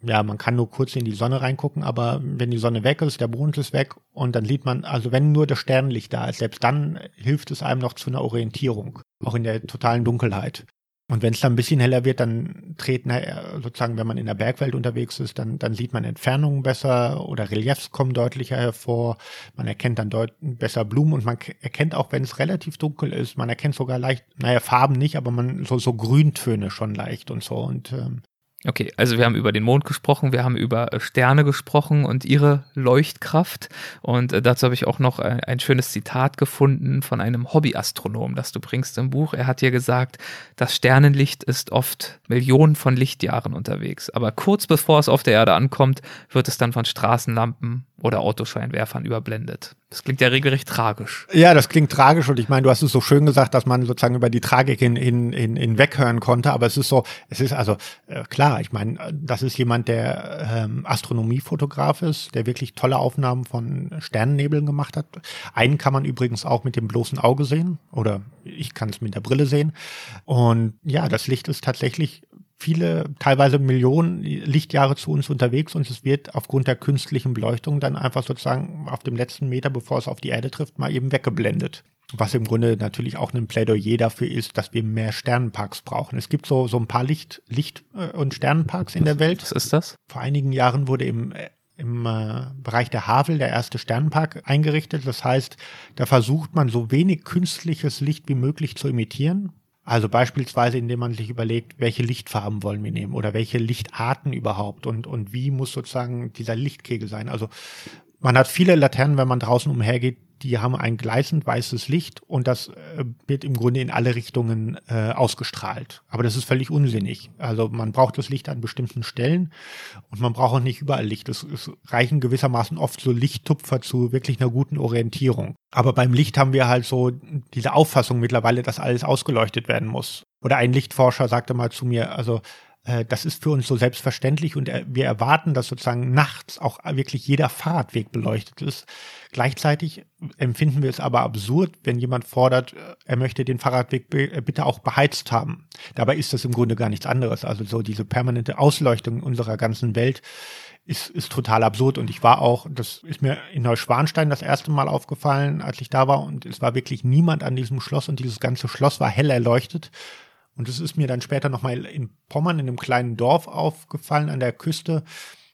ja, man kann nur kurz in die Sonne reingucken, aber wenn die Sonne weg ist, der Mond ist weg und dann sieht man, also wenn nur das Sternlicht da ist, selbst dann hilft es einem noch zu einer Orientierung, auch in der totalen Dunkelheit. Und wenn es dann ein bisschen heller wird, dann treten sozusagen, wenn man in der Bergwelt unterwegs ist, dann, dann sieht man Entfernungen besser oder Reliefs kommen deutlicher hervor. Man erkennt dann besser Blumen und man erkennt auch, wenn es relativ dunkel ist, man erkennt sogar leicht, naja, Farben nicht, aber man so, so Grüntöne schon leicht und so. Und ähm, Okay, also wir haben über den Mond gesprochen, wir haben über äh, Sterne gesprochen und ihre Leuchtkraft. Und äh, dazu habe ich auch noch ein, ein schönes Zitat gefunden von einem Hobbyastronom, das du bringst im Buch. Er hat hier gesagt, das Sternenlicht ist oft Millionen von Lichtjahren unterwegs. Aber kurz bevor es auf der Erde ankommt, wird es dann von Straßenlampen oder Autoscheinwerfern überblendet. Das klingt ja regelrecht tragisch. Ja, das klingt tragisch und ich meine, du hast es so schön gesagt, dass man sozusagen über die Tragik hin, hin, hin, hinweghören konnte, aber es ist so, es ist also äh, klar, ich meine, das ist jemand, der ähm, Astronomiefotograf ist, der wirklich tolle Aufnahmen von Sternennebeln gemacht hat. Einen kann man übrigens auch mit dem bloßen Auge sehen oder ich kann es mit der Brille sehen und ja, das Licht ist tatsächlich viele, teilweise Millionen Lichtjahre zu uns unterwegs und es wird aufgrund der künstlichen Beleuchtung dann einfach sozusagen auf dem letzten Meter, bevor es auf die Erde trifft, mal eben weggeblendet. Was im Grunde natürlich auch ein Plädoyer dafür ist, dass wir mehr Sternenparks brauchen. Es gibt so, so ein paar Licht, Licht- äh, und Sternenparks in der Welt. Was ist das? Vor einigen Jahren wurde im, äh, im äh, Bereich der Havel der erste Sternenpark eingerichtet. Das heißt, da versucht man so wenig künstliches Licht wie möglich zu imitieren also beispielsweise, indem man sich überlegt, welche Lichtfarben wollen wir nehmen oder welche Lichtarten überhaupt und, und wie muss sozusagen dieser Lichtkegel sein. Also man hat viele Laternen, wenn man draußen umhergeht, die haben ein gleißend weißes Licht und das äh, wird im Grunde in alle Richtungen äh, ausgestrahlt. Aber das ist völlig unsinnig. Also man braucht das Licht an bestimmten Stellen und man braucht auch nicht überall Licht. Es, es reichen gewissermaßen oft so Lichttupfer zu wirklich einer guten Orientierung. Aber beim Licht haben wir halt so diese Auffassung mittlerweile, dass alles ausgeleuchtet werden muss. Oder ein Lichtforscher sagte mal zu mir, also das ist für uns so selbstverständlich und äh, wir erwarten, dass sozusagen nachts auch wirklich jeder Fahrradweg beleuchtet ist. Gleichzeitig empfinden wir es aber absurd, wenn jemand fordert, äh, er möchte den Fahrradweg bitte auch beheizt haben. Dabei ist das im Grunde gar nichts anderes. Also so diese permanente Ausleuchtung unserer ganzen Welt ist, ist total absurd. Und ich war auch, das ist mir in Neuschwanstein das erste Mal aufgefallen, als ich da war. Und es war wirklich niemand an diesem Schloss und dieses ganze Schloss war hell erleuchtet. Und es ist mir dann später nochmal in Pommern, in einem kleinen Dorf aufgefallen an der Küste.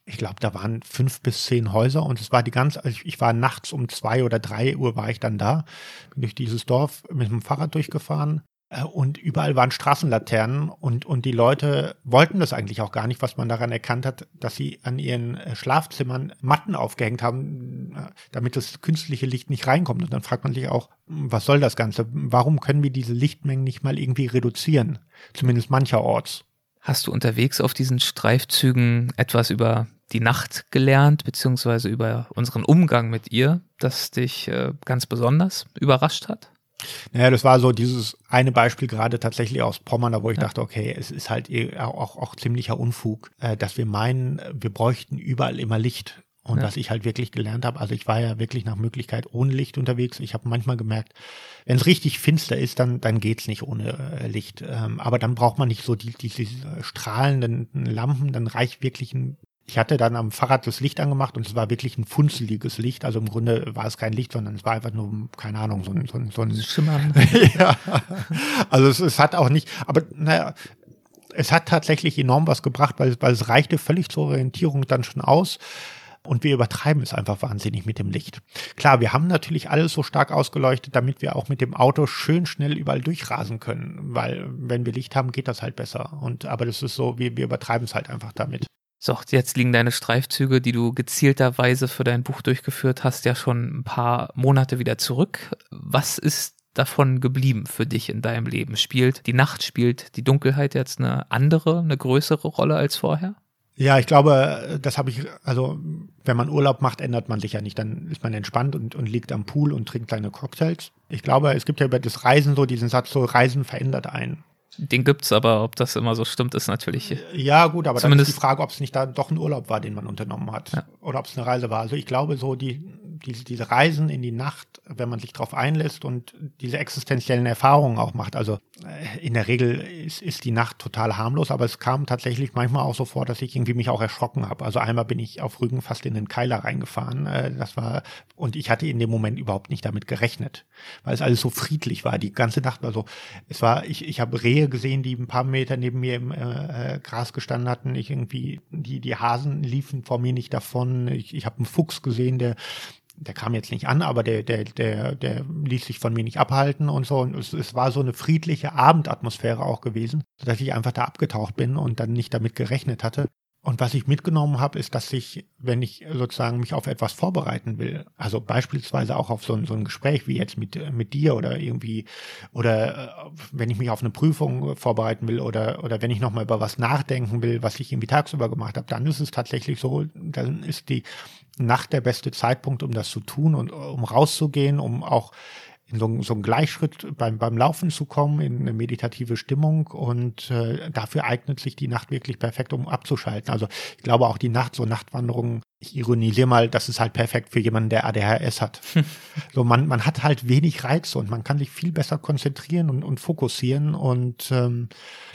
Ich glaube, da waren fünf bis zehn Häuser und es war die ganze, also ich war nachts um zwei oder drei Uhr war ich dann da, bin durch dieses Dorf mit dem Fahrrad durchgefahren und überall waren Straßenlaternen und, und die Leute wollten das eigentlich auch gar nicht, was man daran erkannt hat, dass sie an ihren äh, Schlafzimmern Matten aufgehängt haben, äh, damit das künstliche Licht nicht reinkommt. Und dann fragt man sich auch, was soll das Ganze? Warum können wir diese Lichtmengen nicht mal irgendwie reduzieren? Zumindest mancherorts. Hast du unterwegs auf diesen Streifzügen etwas über die Nacht gelernt, beziehungsweise über unseren Umgang mit ihr, das dich äh, ganz besonders überrascht hat? Naja, das war so dieses eine Beispiel gerade tatsächlich aus Pommern, da wo ich ja. dachte, okay, es ist halt eh auch, auch ziemlicher Unfug, äh, dass wir meinen, wir bräuchten überall immer Licht. Und ja. was ich halt wirklich gelernt habe, also ich war ja wirklich nach Möglichkeit ohne Licht unterwegs. Ich habe manchmal gemerkt, wenn es richtig finster ist, dann, dann geht's nicht ohne äh, Licht. Ähm, aber dann braucht man nicht so die, diese strahlenden Lampen, dann reicht wirklich ein ich hatte dann am Fahrrad das Licht angemacht und es war wirklich ein funzeliges Licht. Also im Grunde war es kein Licht, sondern es war einfach nur, keine Ahnung, so ein, so ein, so ein Schimmern. ja. Also es, es hat auch nicht, aber naja, es hat tatsächlich enorm was gebracht, weil, weil es reichte völlig zur Orientierung dann schon aus. Und wir übertreiben es einfach wahnsinnig mit dem Licht. Klar, wir haben natürlich alles so stark ausgeleuchtet, damit wir auch mit dem Auto schön schnell überall durchrasen können. Weil wenn wir Licht haben, geht das halt besser. Und aber das ist so, wir, wir übertreiben es halt einfach damit. So, jetzt liegen deine Streifzüge, die du gezielterweise für dein Buch durchgeführt hast, ja schon ein paar Monate wieder zurück. Was ist davon geblieben für dich in deinem Leben? Spielt die Nacht, spielt die Dunkelheit jetzt eine andere, eine größere Rolle als vorher? Ja, ich glaube, das habe ich, also wenn man Urlaub macht, ändert man sich ja nicht. Dann ist man entspannt und, und liegt am Pool und trinkt kleine Cocktails. Ich glaube, es gibt ja über das Reisen so diesen Satz, so Reisen verändert einen. Den gibt's, aber ob das immer so stimmt, ist natürlich. Ja, gut, aber dann ist die Frage, ob es nicht da doch ein Urlaub war, den man unternommen hat. Ja. Oder ob es eine Reise war. Also ich glaube, so die, diese, diese Reisen in die Nacht, wenn man sich darauf einlässt und diese existenziellen Erfahrungen auch macht. Also äh, in der Regel ist, ist die Nacht total harmlos, aber es kam tatsächlich manchmal auch so vor, dass ich irgendwie mich auch erschrocken habe. Also einmal bin ich auf Rügen fast in den Keiler reingefahren. Äh, das war, und ich hatte in dem Moment überhaupt nicht damit gerechnet, weil es alles so friedlich war. Die ganze Nacht war so, es war, ich, ich habe Rehe gesehen, die ein paar Meter neben mir im äh, äh Gras gestanden hatten. Ich irgendwie, die, die Hasen liefen vor mir nicht davon. Ich, ich habe einen Fuchs gesehen, der der kam jetzt nicht an, aber der, der, der, der ließ sich von mir nicht abhalten und so. Und es, es war so eine friedliche Abendatmosphäre auch gewesen, dass ich einfach da abgetaucht bin und dann nicht damit gerechnet hatte. Und was ich mitgenommen habe, ist, dass ich, wenn ich sozusagen mich auf etwas vorbereiten will, also beispielsweise auch auf so ein, so ein Gespräch wie jetzt mit, mit dir oder irgendwie, oder äh, wenn ich mich auf eine Prüfung vorbereiten will oder, oder wenn ich nochmal über was nachdenken will, was ich irgendwie tagsüber gemacht habe, dann ist es tatsächlich so, dann ist die Nacht der beste Zeitpunkt, um das zu tun und um rauszugehen, um auch in so, so einen Gleichschritt beim, beim Laufen zu kommen, in eine meditative Stimmung. Und äh, dafür eignet sich die Nacht wirklich perfekt, um abzuschalten. Also ich glaube auch die Nacht, so Nachtwanderungen, ich ironisiere mal, das ist halt perfekt für jemanden, der ADHS hat. so man, man hat halt wenig Reize und man kann sich viel besser konzentrieren und, und fokussieren. Und ähm,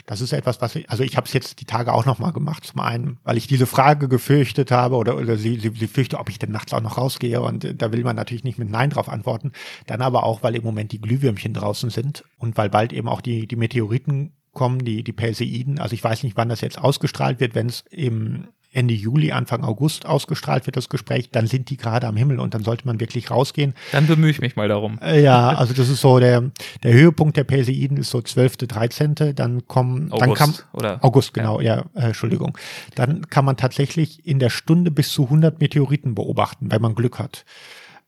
das ist etwas, was ich, also ich habe es jetzt die Tage auch nochmal gemacht. Zum einen, weil ich diese Frage gefürchtet habe oder, oder sie, sie, sie fürchte, ob ich denn nachts auch noch rausgehe. Und äh, da will man natürlich nicht mit Nein drauf antworten. Dann aber auch, weil im Moment die Glühwürmchen draußen sind und weil bald eben auch die, die Meteoriten kommen, die, die Perseiden. Also ich weiß nicht, wann das jetzt ausgestrahlt wird, wenn es im Ende Juli, Anfang August ausgestrahlt wird, das Gespräch, dann sind die gerade am Himmel und dann sollte man wirklich rausgehen. Dann bemühe ich mich mal darum. Äh, ja, also das ist so der, der Höhepunkt der Perseiden ist so 12., 13., dann kommen, August, dann kann, oder? August, genau, ja, ja äh, Entschuldigung. Dann kann man tatsächlich in der Stunde bis zu 100 Meteoriten beobachten, wenn man Glück hat.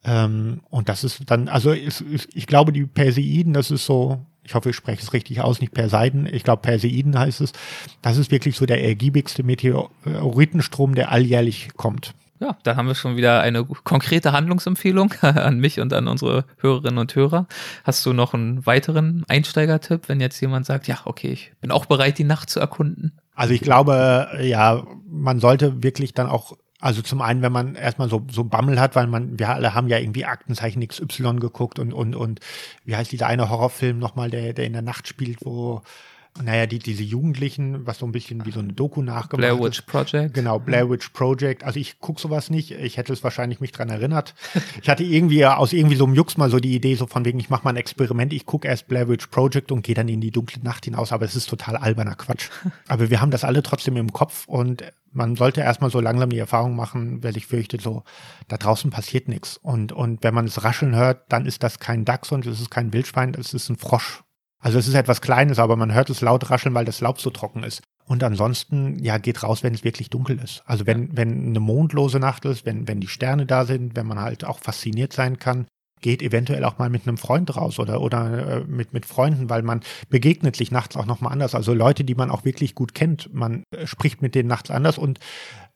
Ähm, und das ist dann, also ich glaube, die Perseiden, das ist so, ich hoffe, ich spreche es richtig aus, nicht Perseiden, ich glaube Perseiden heißt es. Das ist wirklich so der ergiebigste Meteoritenstrom, der alljährlich kommt. Ja, da haben wir schon wieder eine konkrete Handlungsempfehlung an mich und an unsere Hörerinnen und Hörer. Hast du noch einen weiteren Einsteigertipp, wenn jetzt jemand sagt, ja, okay, ich bin auch bereit, die Nacht zu erkunden? Also ich glaube, ja, man sollte wirklich dann auch also zum einen, wenn man erstmal so, so Bammel hat, weil man, wir alle haben ja irgendwie Aktenzeichen XY geguckt und, und, und wie heißt dieser eine Horrorfilm nochmal, der, der in der Nacht spielt, wo naja, die, diese Jugendlichen, was so ein bisschen wie so eine Doku nachgemacht Blair Witch Project. Genau, Blair Witch Project. Also ich gucke sowas nicht. Ich hätte es wahrscheinlich mich dran erinnert. ich hatte irgendwie aus irgendwie so einem Jux mal so die Idee, so von wegen, ich mache mal ein Experiment. Ich gucke erst Blair Witch Project und gehe dann in die dunkle Nacht hinaus. Aber es ist total alberner Quatsch. Aber wir haben das alle trotzdem im Kopf und man sollte erstmal so langsam die Erfahrung machen, wer sich fürchtet, so, da draußen passiert nichts. Und, und wenn man es rascheln hört, dann ist das kein Dachs und es ist kein Wildschwein, es ist ein Frosch. Also es ist etwas Kleines, aber man hört es laut rascheln, weil das Laub so trocken ist. Und ansonsten, ja, geht raus, wenn es wirklich dunkel ist. Also wenn, wenn eine mondlose Nacht ist, wenn, wenn die Sterne da sind, wenn man halt auch fasziniert sein kann, geht eventuell auch mal mit einem Freund raus oder, oder äh, mit, mit Freunden, weil man begegnet sich nachts auch nochmal anders. Also Leute, die man auch wirklich gut kennt, man äh, spricht mit denen nachts anders und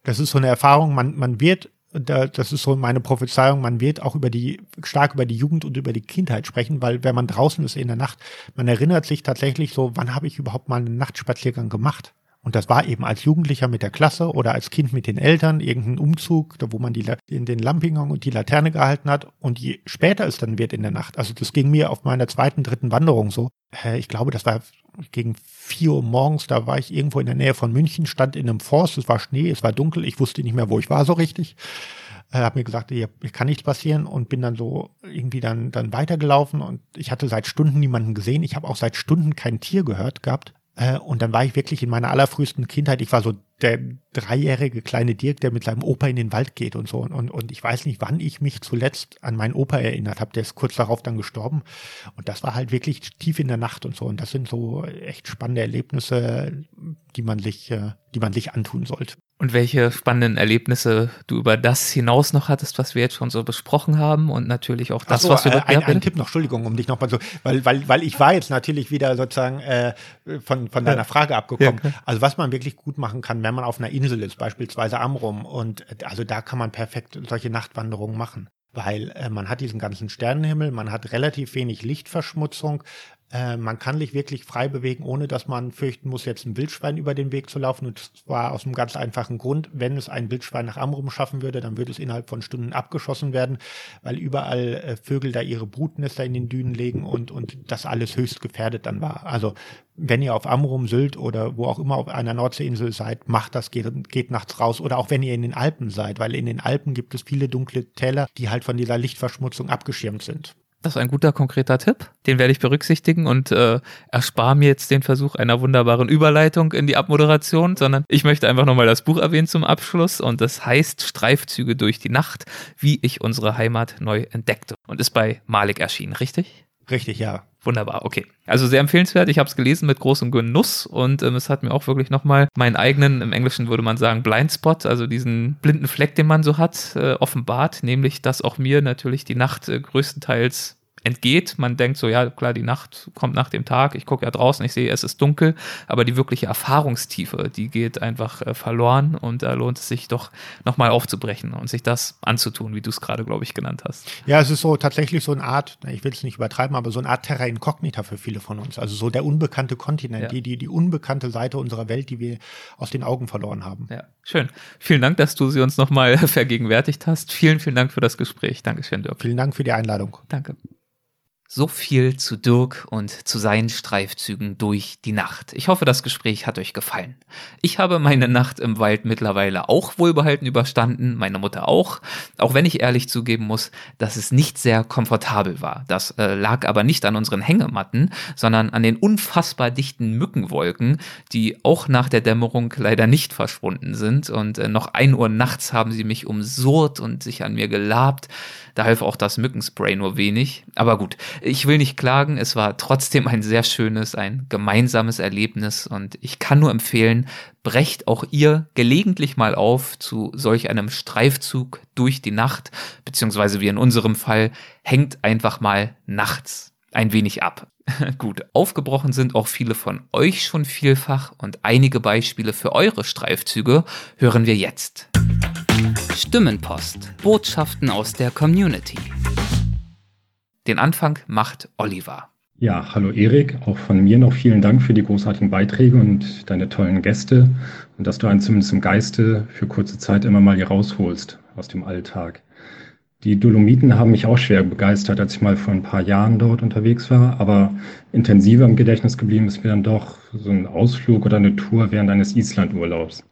das ist so eine Erfahrung, man, man wird da, das ist so meine Prophezeiung, man wird auch über die, stark über die Jugend und über die Kindheit sprechen, weil wenn man draußen ist in der Nacht, man erinnert sich tatsächlich so, wann habe ich überhaupt mal einen Nachtspaziergang gemacht? Und das war eben als Jugendlicher mit der Klasse oder als Kind mit den Eltern, irgendein Umzug, wo man die, in den Lampinger und die Laterne gehalten hat. Und je später es dann wird in der Nacht, also das ging mir auf meiner zweiten, dritten Wanderung so. Ich glaube, das war gegen vier Uhr morgens, da war ich irgendwo in der Nähe von München, stand in einem Forst, es war Schnee, es war dunkel, ich wusste nicht mehr, wo ich war so richtig. Äh, habe mir gesagt, hier kann nichts passieren und bin dann so irgendwie dann dann weitergelaufen und ich hatte seit Stunden niemanden gesehen. Ich habe auch seit Stunden kein Tier gehört gehabt. Äh, und dann war ich wirklich in meiner allerfrühesten Kindheit, ich war so der dreijährige kleine Dirk, der mit seinem Opa in den Wald geht und so. Und, und ich weiß nicht, wann ich mich zuletzt an meinen Opa erinnert habe. Der ist kurz darauf dann gestorben. Und das war halt wirklich tief in der Nacht und so. Und das sind so echt spannende Erlebnisse, die man sich, äh, die man sich antun sollte. Und welche spannenden Erlebnisse du über das hinaus noch hattest, was wir jetzt schon so besprochen haben und natürlich auch das, so, was wir äh, ein, ein Tipp noch, Entschuldigung, um dich nochmal so, weil, weil, weil ich war jetzt natürlich wieder sozusagen äh, von, von deiner Frage abgekommen. Ja, also was man wirklich gut machen kann, wenn man auf einer Insel ist, beispielsweise Amrum, und äh, also da kann man perfekt solche Nachtwanderungen machen weil äh, man hat diesen ganzen Sternenhimmel, man hat relativ wenig Lichtverschmutzung, äh, man kann sich wirklich frei bewegen, ohne dass man fürchten muss, jetzt ein Wildschwein über den Weg zu laufen. Und zwar aus einem ganz einfachen Grund. Wenn es ein Wildschwein nach Amrum schaffen würde, dann würde es innerhalb von Stunden abgeschossen werden, weil überall äh, Vögel da ihre Brutnester in den Dünen legen und, und das alles höchst gefährdet dann war. Also wenn ihr auf Amrum, Sylt oder wo auch immer auf einer Nordseeinsel seid, macht das, geht, geht nachts raus. Oder auch wenn ihr in den Alpen seid, weil in den Alpen gibt es viele dunkle Täler, die halt von dieser Lichtverschmutzung abgeschirmt sind. Das ist ein guter, konkreter Tipp. Den werde ich berücksichtigen und äh, erspare mir jetzt den Versuch einer wunderbaren Überleitung in die Abmoderation, sondern ich möchte einfach nochmal das Buch erwähnen zum Abschluss und das heißt Streifzüge durch die Nacht, wie ich unsere Heimat neu entdeckte und ist bei Malik erschienen, richtig? Richtig, ja. Wunderbar, okay. Also sehr empfehlenswert. Ich habe es gelesen mit großem Genuss und ähm, es hat mir auch wirklich nochmal meinen eigenen, im Englischen würde man sagen, Blindspot, also diesen blinden Fleck, den man so hat, äh, offenbart, nämlich dass auch mir natürlich die Nacht äh, größtenteils entgeht. Man denkt so, ja klar, die Nacht kommt nach dem Tag, ich gucke ja draußen, ich sehe, es ist dunkel, aber die wirkliche Erfahrungstiefe, die geht einfach äh, verloren und da lohnt es sich doch nochmal aufzubrechen und sich das anzutun, wie du es gerade, glaube ich, genannt hast. Ja, es ist so tatsächlich so eine Art, ich will es nicht übertreiben, aber so eine Art Terra Incognita für viele von uns. Also so der unbekannte Kontinent, ja. die, die, die unbekannte Seite unserer Welt, die wir aus den Augen verloren haben. Ja, schön. Vielen Dank, dass du sie uns nochmal vergegenwärtigt hast. Vielen, vielen Dank für das Gespräch. Dankeschön, Dirk. Vielen Dank für die Einladung. Danke. So viel zu Dirk und zu seinen Streifzügen durch die Nacht. Ich hoffe, das Gespräch hat euch gefallen. Ich habe meine Nacht im Wald mittlerweile auch wohlbehalten überstanden, meine Mutter auch, auch wenn ich ehrlich zugeben muss, dass es nicht sehr komfortabel war. Das äh, lag aber nicht an unseren Hängematten, sondern an den unfassbar dichten Mückenwolken, die auch nach der Dämmerung leider nicht verschwunden sind und äh, noch ein Uhr nachts haben sie mich umsurrt und sich an mir gelabt. Da half auch das Mückenspray nur wenig. Aber gut, ich will nicht klagen, es war trotzdem ein sehr schönes, ein gemeinsames Erlebnis und ich kann nur empfehlen, brecht auch ihr gelegentlich mal auf zu solch einem Streifzug durch die Nacht, beziehungsweise wie in unserem Fall, hängt einfach mal nachts ein wenig ab. Gut, aufgebrochen sind auch viele von euch schon vielfach und einige Beispiele für eure Streifzüge hören wir jetzt. Stimmenpost. Botschaften aus der Community. Den Anfang macht Oliver. Ja, hallo Erik, auch von mir noch vielen Dank für die großartigen Beiträge und deine tollen Gäste und dass du einen zumindest im Geiste für kurze Zeit immer mal hier rausholst aus dem Alltag. Die Dolomiten haben mich auch schwer begeistert, als ich mal vor ein paar Jahren dort unterwegs war, aber intensiver im Gedächtnis geblieben ist mir dann doch so ein Ausflug oder eine Tour während eines Islandurlaubs.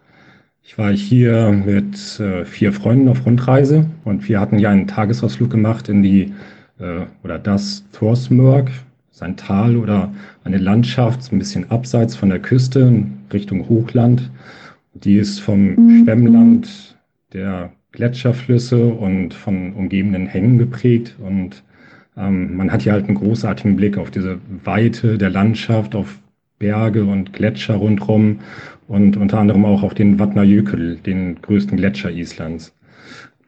Ich war hier mit äh, vier Freunden auf Rundreise und wir hatten ja einen Tagesausflug gemacht in die äh, oder das Thorsmörk, sein Tal oder eine Landschaft ein bisschen abseits von der Küste in Richtung Hochland. Die ist vom mhm. Schwemmland der Gletscherflüsse und von umgebenden Hängen geprägt und ähm, man hat hier halt einen großartigen Blick auf diese Weite der Landschaft, auf Berge und Gletscher rundherum und unter anderem auch auf den Vatnajökull, den größten Gletscher Islands.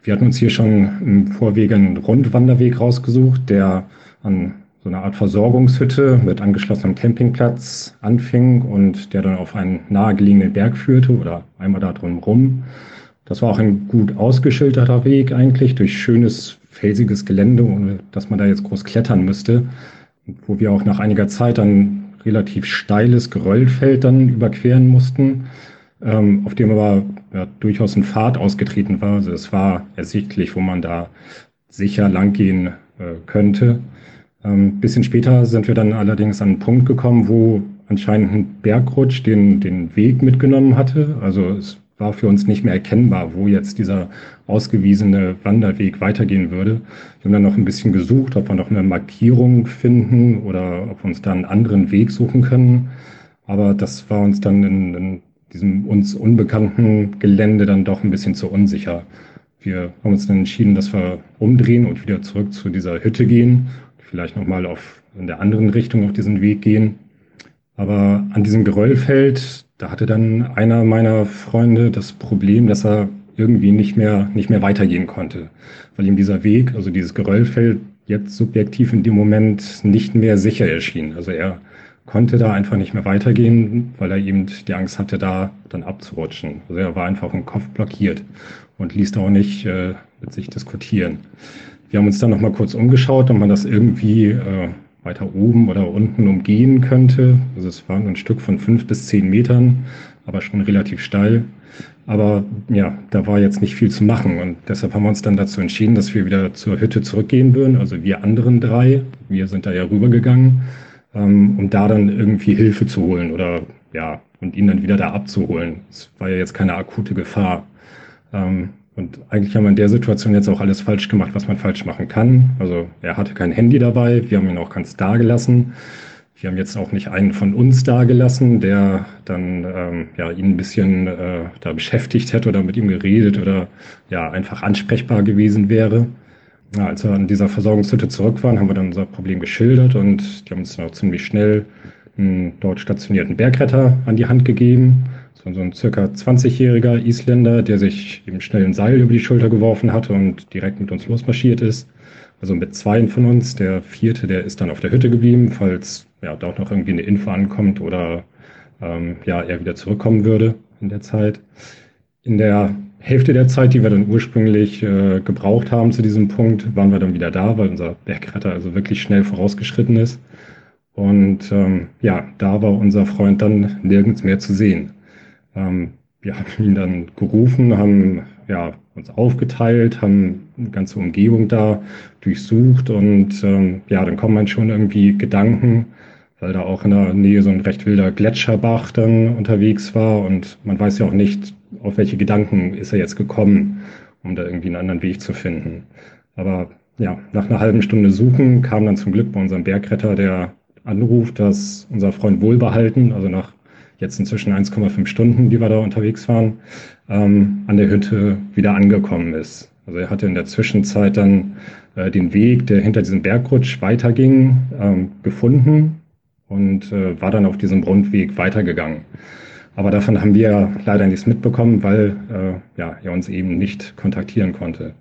Wir hatten uns hier schon im Vorwege einen Rundwanderweg rausgesucht, der an so einer Art Versorgungshütte mit angeschlossenem Campingplatz anfing und der dann auf einen nahegelegenen Berg führte oder einmal da drum rum. Das war auch ein gut ausgeschilderter Weg eigentlich durch schönes felsiges Gelände, ohne dass man da jetzt groß klettern müsste, wo wir auch nach einiger Zeit dann relativ steiles Geröllfeld dann überqueren mussten, ähm, auf dem aber ja, durchaus ein Pfad ausgetreten war. Also es war ersichtlich, wo man da sicher langgehen äh, könnte. Ähm, bisschen später sind wir dann allerdings an einen Punkt gekommen, wo anscheinend ein Bergrutsch den, den Weg mitgenommen hatte. Also es war für uns nicht mehr erkennbar, wo jetzt dieser ausgewiesene Wanderweg weitergehen würde. Wir haben dann noch ein bisschen gesucht, ob wir noch eine Markierung finden oder ob wir uns da einen anderen Weg suchen können. Aber das war uns dann in, in diesem uns unbekannten Gelände dann doch ein bisschen zu unsicher. Wir haben uns dann entschieden, dass wir umdrehen und wieder zurück zu dieser Hütte gehen, vielleicht nochmal auf in der anderen Richtung auf diesen Weg gehen. Aber an diesem Geröllfeld, da hatte dann einer meiner Freunde das Problem, dass er irgendwie nicht mehr, nicht mehr weitergehen konnte, weil ihm dieser Weg, also dieses Geröllfeld, jetzt subjektiv in dem Moment nicht mehr sicher erschien. Also er konnte da einfach nicht mehr weitergehen, weil er eben die Angst hatte, da dann abzurutschen. Also er war einfach im Kopf blockiert und ließ da auch nicht äh, mit sich diskutieren. Wir haben uns dann nochmal kurz umgeschaut, ob man das irgendwie äh, weiter oben oder unten umgehen könnte. Also es war ein Stück von fünf bis zehn Metern, aber schon relativ steil. Aber ja, da war jetzt nicht viel zu machen und deshalb haben wir uns dann dazu entschieden, dass wir wieder zur Hütte zurückgehen würden. Also wir anderen drei, wir sind da ja rübergegangen, ähm, um da dann irgendwie Hilfe zu holen oder ja, und ihn dann wieder da abzuholen. Es war ja jetzt keine akute Gefahr. Ähm, und eigentlich haben wir in der Situation jetzt auch alles falsch gemacht, was man falsch machen kann. Also er hatte kein Handy dabei, wir haben ihn auch ganz da gelassen. Wir haben jetzt auch nicht einen von uns da gelassen, der dann ähm, ja, ihn ein bisschen äh, da beschäftigt hätte oder mit ihm geredet oder ja einfach ansprechbar gewesen wäre. Ja, als wir an dieser Versorgungshütte zurück waren, haben wir dann unser Problem geschildert und die haben uns dann auch ziemlich schnell einen dort stationierten Bergretter an die Hand gegeben so ein circa 20-jähriger Isländer, der sich eben schnell ein Seil über die Schulter geworfen hatte und direkt mit uns losmarschiert ist. Also mit zwei von uns. Der vierte, der ist dann auf der Hütte geblieben, falls ja dort noch irgendwie eine Info ankommt oder ähm, ja er wieder zurückkommen würde in der Zeit. In der Hälfte der Zeit, die wir dann ursprünglich äh, gebraucht haben zu diesem Punkt, waren wir dann wieder da, weil unser Bergretter also wirklich schnell vorausgeschritten ist. Und ähm, ja, da war unser Freund dann nirgends mehr zu sehen. Ähm, wir haben ihn dann gerufen, haben ja, uns aufgeteilt, haben eine ganze Umgebung da durchsucht und ähm, ja, dann kommen man schon irgendwie Gedanken, weil da auch in der Nähe so ein recht wilder Gletscherbach dann unterwegs war und man weiß ja auch nicht, auf welche Gedanken ist er jetzt gekommen, um da irgendwie einen anderen Weg zu finden. Aber ja, nach einer halben Stunde Suchen kam dann zum Glück bei unserem Bergretter der Anruf, dass unser Freund wohlbehalten, also nach jetzt inzwischen 1,5 Stunden, die wir da unterwegs waren, ähm, an der Hütte wieder angekommen ist. Also er hatte in der Zwischenzeit dann äh, den Weg, der hinter diesem Bergrutsch weiterging, ähm, gefunden und äh, war dann auf diesem Rundweg weitergegangen. Aber davon haben wir leider nichts mitbekommen, weil äh, ja, er uns eben nicht kontaktieren konnte.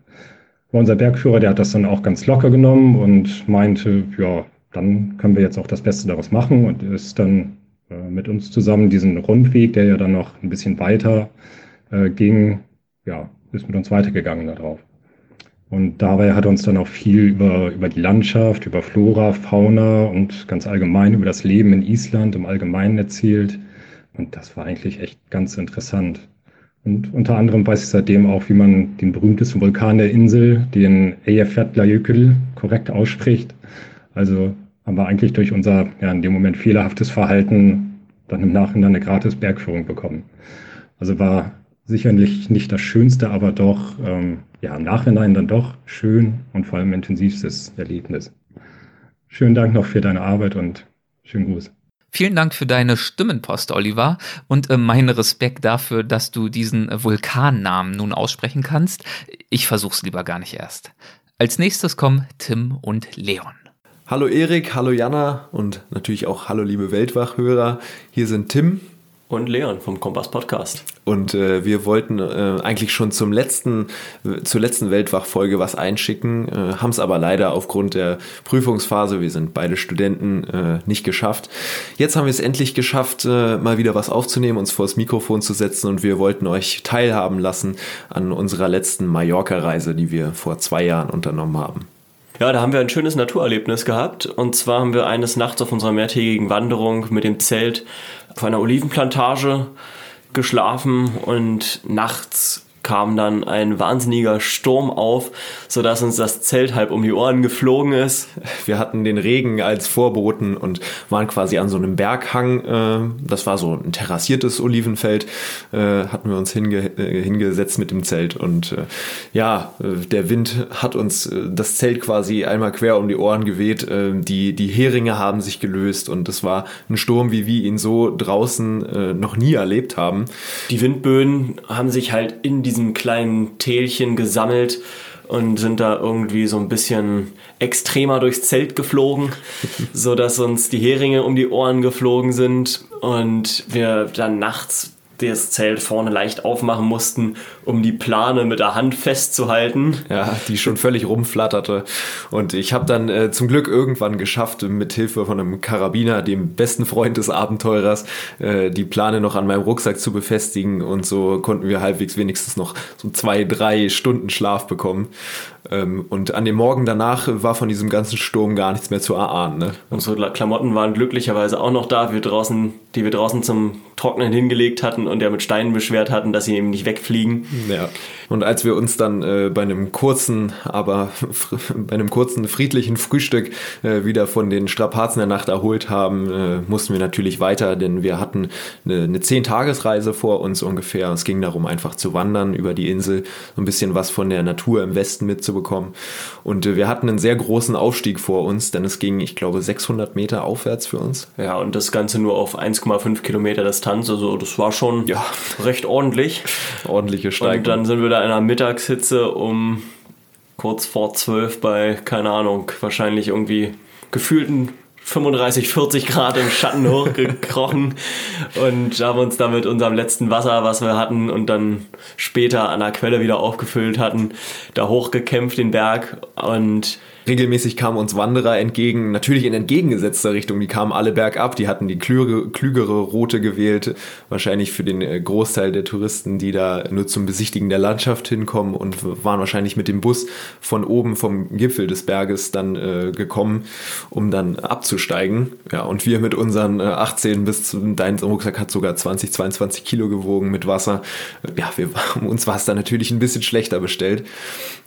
Aber unser Bergführer, der hat das dann auch ganz locker genommen und meinte, ja, dann können wir jetzt auch das Beste daraus machen und ist dann äh, mit uns zusammen diesen Rundweg, der ja dann noch ein bisschen weiter äh, ging, ja, ist mit uns weitergegangen darauf. Und dabei hat er uns dann auch viel über, über die Landschaft, über Flora, Fauna und ganz allgemein über das Leben in Island im Allgemeinen erzählt. Und das war eigentlich echt ganz interessant. Und unter anderem weiß ich seitdem auch, wie man den berühmtesten Vulkan der Insel, den Eyjafjallajökull, korrekt ausspricht. Also haben wir eigentlich durch unser ja, in dem Moment fehlerhaftes Verhalten dann im Nachhinein eine gratis Bergführung bekommen. Also war sicherlich nicht das Schönste, aber doch ähm, ja im Nachhinein dann doch schön und vor allem intensivstes Erlebnis. Schönen Dank noch für deine Arbeit und schönen Gruß. Vielen Dank für deine Stimmenpost, Oliver, und äh, meinen Respekt dafür, dass du diesen äh, Vulkannamen nun aussprechen kannst. Ich versuch's lieber gar nicht erst. Als nächstes kommen Tim und Leon. Hallo Erik, hallo Jana und natürlich auch hallo liebe Weltwachhörer. Hier sind Tim und Leon vom Kompass Podcast. Und äh, wir wollten äh, eigentlich schon zum letzten, zur letzten Weltwachfolge was einschicken, äh, haben es aber leider aufgrund der Prüfungsphase, wir sind beide Studenten, äh, nicht geschafft. Jetzt haben wir es endlich geschafft, äh, mal wieder was aufzunehmen, uns vor das Mikrofon zu setzen und wir wollten euch teilhaben lassen an unserer letzten Mallorca-Reise, die wir vor zwei Jahren unternommen haben. Ja, da haben wir ein schönes Naturerlebnis gehabt. Und zwar haben wir eines Nachts auf unserer mehrtägigen Wanderung mit dem Zelt auf einer Olivenplantage geschlafen und nachts kam dann ein wahnsinniger Sturm auf, sodass uns das Zelt halb um die Ohren geflogen ist. Wir hatten den Regen als Vorboten und waren quasi an so einem Berghang. Äh, das war so ein terrassiertes Olivenfeld. Äh, hatten wir uns hinge äh, hingesetzt mit dem Zelt und ja, der Wind hat uns das Zelt quasi einmal quer um die Ohren geweht. die, die Heringe haben sich gelöst und es war ein Sturm, wie wir ihn so draußen noch nie erlebt haben. Die Windböen haben sich halt in diesem kleinen Tälchen gesammelt und sind da irgendwie so ein bisschen extremer durchs Zelt geflogen, so dass uns die Heringe um die Ohren geflogen sind. Und wir dann nachts das Zelt vorne leicht aufmachen mussten, um die Plane mit der Hand festzuhalten. Ja, die schon völlig rumflatterte. Und ich habe dann äh, zum Glück irgendwann geschafft, mit Hilfe von einem Karabiner, dem besten Freund des Abenteurers, äh, die Plane noch an meinem Rucksack zu befestigen. Und so konnten wir halbwegs wenigstens noch so zwei, drei Stunden Schlaf bekommen. Ähm, und an dem Morgen danach war von diesem ganzen Sturm gar nichts mehr zu erahnen. Ne? Unsere Klamotten waren glücklicherweise auch noch da, wir draußen, die wir draußen zum Trocknen hingelegt hatten und der mit Steinen beschwert hatten, dass sie eben nicht wegfliegen. Ja. Und als wir uns dann äh, bei einem kurzen, aber bei einem kurzen friedlichen Frühstück äh, wieder von den Strapazen der Nacht erholt haben, äh, mussten wir natürlich weiter, denn wir hatten eine, eine Zehn-Tagesreise vor uns ungefähr. Es ging darum, einfach zu wandern über die Insel, so ein bisschen was von der Natur im Westen mitzubekommen. Und äh, wir hatten einen sehr großen Aufstieg vor uns, denn es ging, ich glaube, 600 Meter aufwärts für uns. Ja, und das Ganze nur auf 1,5 Kilometer Distanz. Also das war schon ja. recht ordentlich. Ordentliche Steigung. Und dann sind wir da einer Mittagshitze um kurz vor zwölf bei, keine Ahnung, wahrscheinlich irgendwie gefühlten 35, 40 Grad im Schatten hochgekrochen. Und haben uns dann mit unserem letzten Wasser, was wir hatten und dann später an der Quelle wieder aufgefüllt hatten, da hochgekämpft den Berg. Und Regelmäßig kamen uns Wanderer entgegen, natürlich in entgegengesetzter Richtung. Die kamen alle bergab, die hatten die klügere, klügere Route gewählt, wahrscheinlich für den äh, Großteil der Touristen, die da nur zum Besichtigen der Landschaft hinkommen und waren wahrscheinlich mit dem Bus von oben vom Gipfel des Berges dann äh, gekommen, um dann abzusteigen. Ja, und wir mit unseren äh, 18 bis dein Rucksack hat sogar 20, 22 Kilo gewogen mit Wasser. Ja, wir, uns war es dann natürlich ein bisschen schlechter bestellt.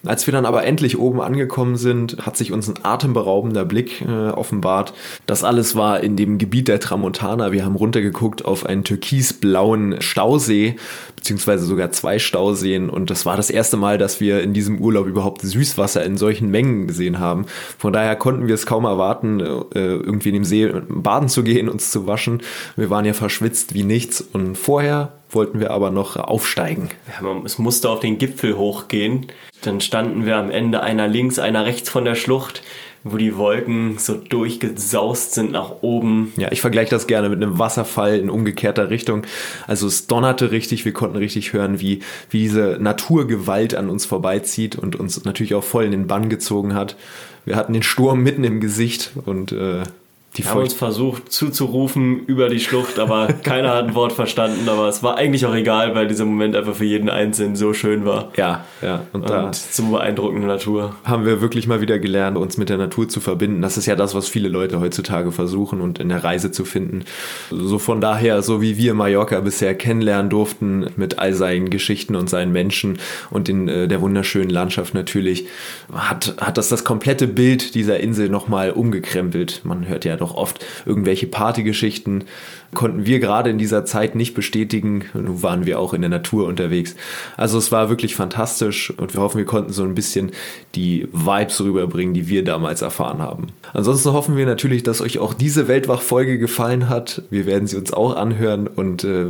Als wir dann aber endlich oben angekommen sind, hat sich uns ein atemberaubender Blick äh, offenbart. Das alles war in dem Gebiet der Tramontana. Wir haben runtergeguckt auf einen türkisblauen Stausee, beziehungsweise sogar zwei Stauseen. Und das war das erste Mal, dass wir in diesem Urlaub überhaupt Süßwasser in solchen Mengen gesehen haben. Von daher konnten wir es kaum erwarten, äh, irgendwie in dem See baden zu gehen, uns zu waschen. Wir waren ja verschwitzt wie nichts. Und vorher wollten wir aber noch aufsteigen. Ja, es musste auf den Gipfel hochgehen. Dann standen wir am Ende einer links, einer rechts von der Schlucht, wo die Wolken so durchgesaust sind nach oben. Ja, ich vergleiche das gerne mit einem Wasserfall in umgekehrter Richtung. Also es donnerte richtig, wir konnten richtig hören, wie, wie diese Naturgewalt an uns vorbeizieht und uns natürlich auch voll in den Bann gezogen hat. Wir hatten den Sturm mitten im Gesicht und äh, die haben uns versucht zuzurufen über die Schlucht, aber keiner hat ein Wort verstanden. Aber es war eigentlich auch egal, weil dieser Moment einfach für jeden Einzelnen so schön war. Ja, ja. Und, und da so beeindruckende Natur. Haben wir wirklich mal wieder gelernt, uns mit der Natur zu verbinden. Das ist ja das, was viele Leute heutzutage versuchen und in der Reise zu finden. So von daher, so wie wir Mallorca bisher kennenlernen durften, mit all seinen Geschichten und seinen Menschen und in äh, der wunderschönen Landschaft natürlich, hat, hat das das komplette Bild dieser Insel nochmal umgekrempelt. Man hört ja doch oft irgendwelche Partygeschichten. Konnten wir gerade in dieser Zeit nicht bestätigen. Nun waren wir auch in der Natur unterwegs. Also es war wirklich fantastisch und wir hoffen, wir konnten so ein bisschen die Vibes rüberbringen, die wir damals erfahren haben. Ansonsten hoffen wir natürlich, dass euch auch diese Weltwach-Folge gefallen hat. Wir werden sie uns auch anhören und äh,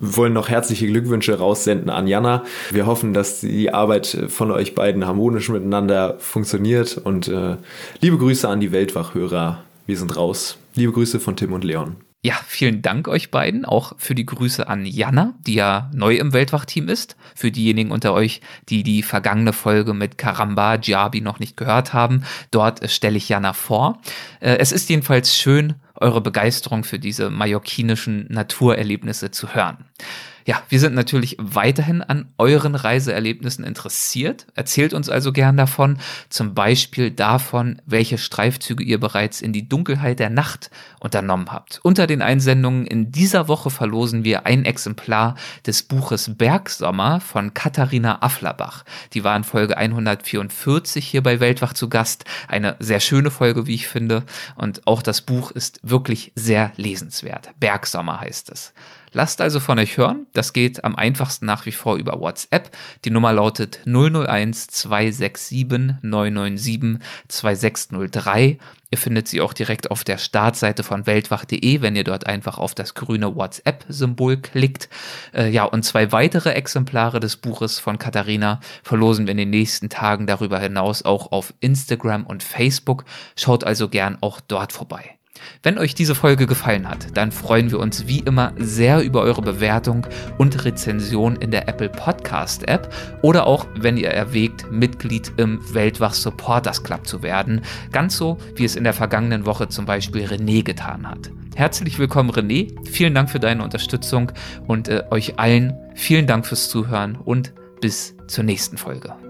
wollen noch herzliche Glückwünsche raussenden an Jana. Wir hoffen, dass die Arbeit von euch beiden harmonisch miteinander funktioniert und äh, liebe Grüße an die Weltwachhörer. Wir sind raus. Liebe Grüße von Tim und Leon. Ja, vielen Dank euch beiden. Auch für die Grüße an Jana, die ja neu im Weltwachteam ist. Für diejenigen unter euch, die die vergangene Folge mit Karamba Djabi noch nicht gehört haben. Dort stelle ich Jana vor. Äh, es ist jedenfalls schön, eure Begeisterung für diese mallorquinischen Naturerlebnisse zu hören. Ja, wir sind natürlich weiterhin an euren Reiseerlebnissen interessiert. Erzählt uns also gern davon, zum Beispiel davon, welche Streifzüge ihr bereits in die Dunkelheit der Nacht unternommen habt. Unter den Einsendungen in dieser Woche verlosen wir ein Exemplar des Buches Bergsommer von Katharina Afflerbach. Die war in Folge 144 hier bei Weltwach zu Gast. Eine sehr schöne Folge, wie ich finde. Und auch das Buch ist wirklich sehr lesenswert. Bergsommer heißt es. Lasst also von euch hören. Das geht am einfachsten nach wie vor über WhatsApp. Die Nummer lautet 001 267 997 2603. Ihr findet sie auch direkt auf der Startseite von weltwach.de, wenn ihr dort einfach auf das grüne WhatsApp-Symbol klickt. Äh, ja, und zwei weitere Exemplare des Buches von Katharina verlosen wir in den nächsten Tagen darüber hinaus auch auf Instagram und Facebook. Schaut also gern auch dort vorbei. Wenn euch diese Folge gefallen hat, dann freuen wir uns wie immer sehr über eure Bewertung und Rezension in der Apple Podcast App oder auch, wenn ihr erwägt, Mitglied im Weltwach Supporters Club zu werden. Ganz so, wie es in der vergangenen Woche zum Beispiel René getan hat. Herzlich willkommen, René. Vielen Dank für deine Unterstützung und äh, euch allen vielen Dank fürs Zuhören und bis zur nächsten Folge.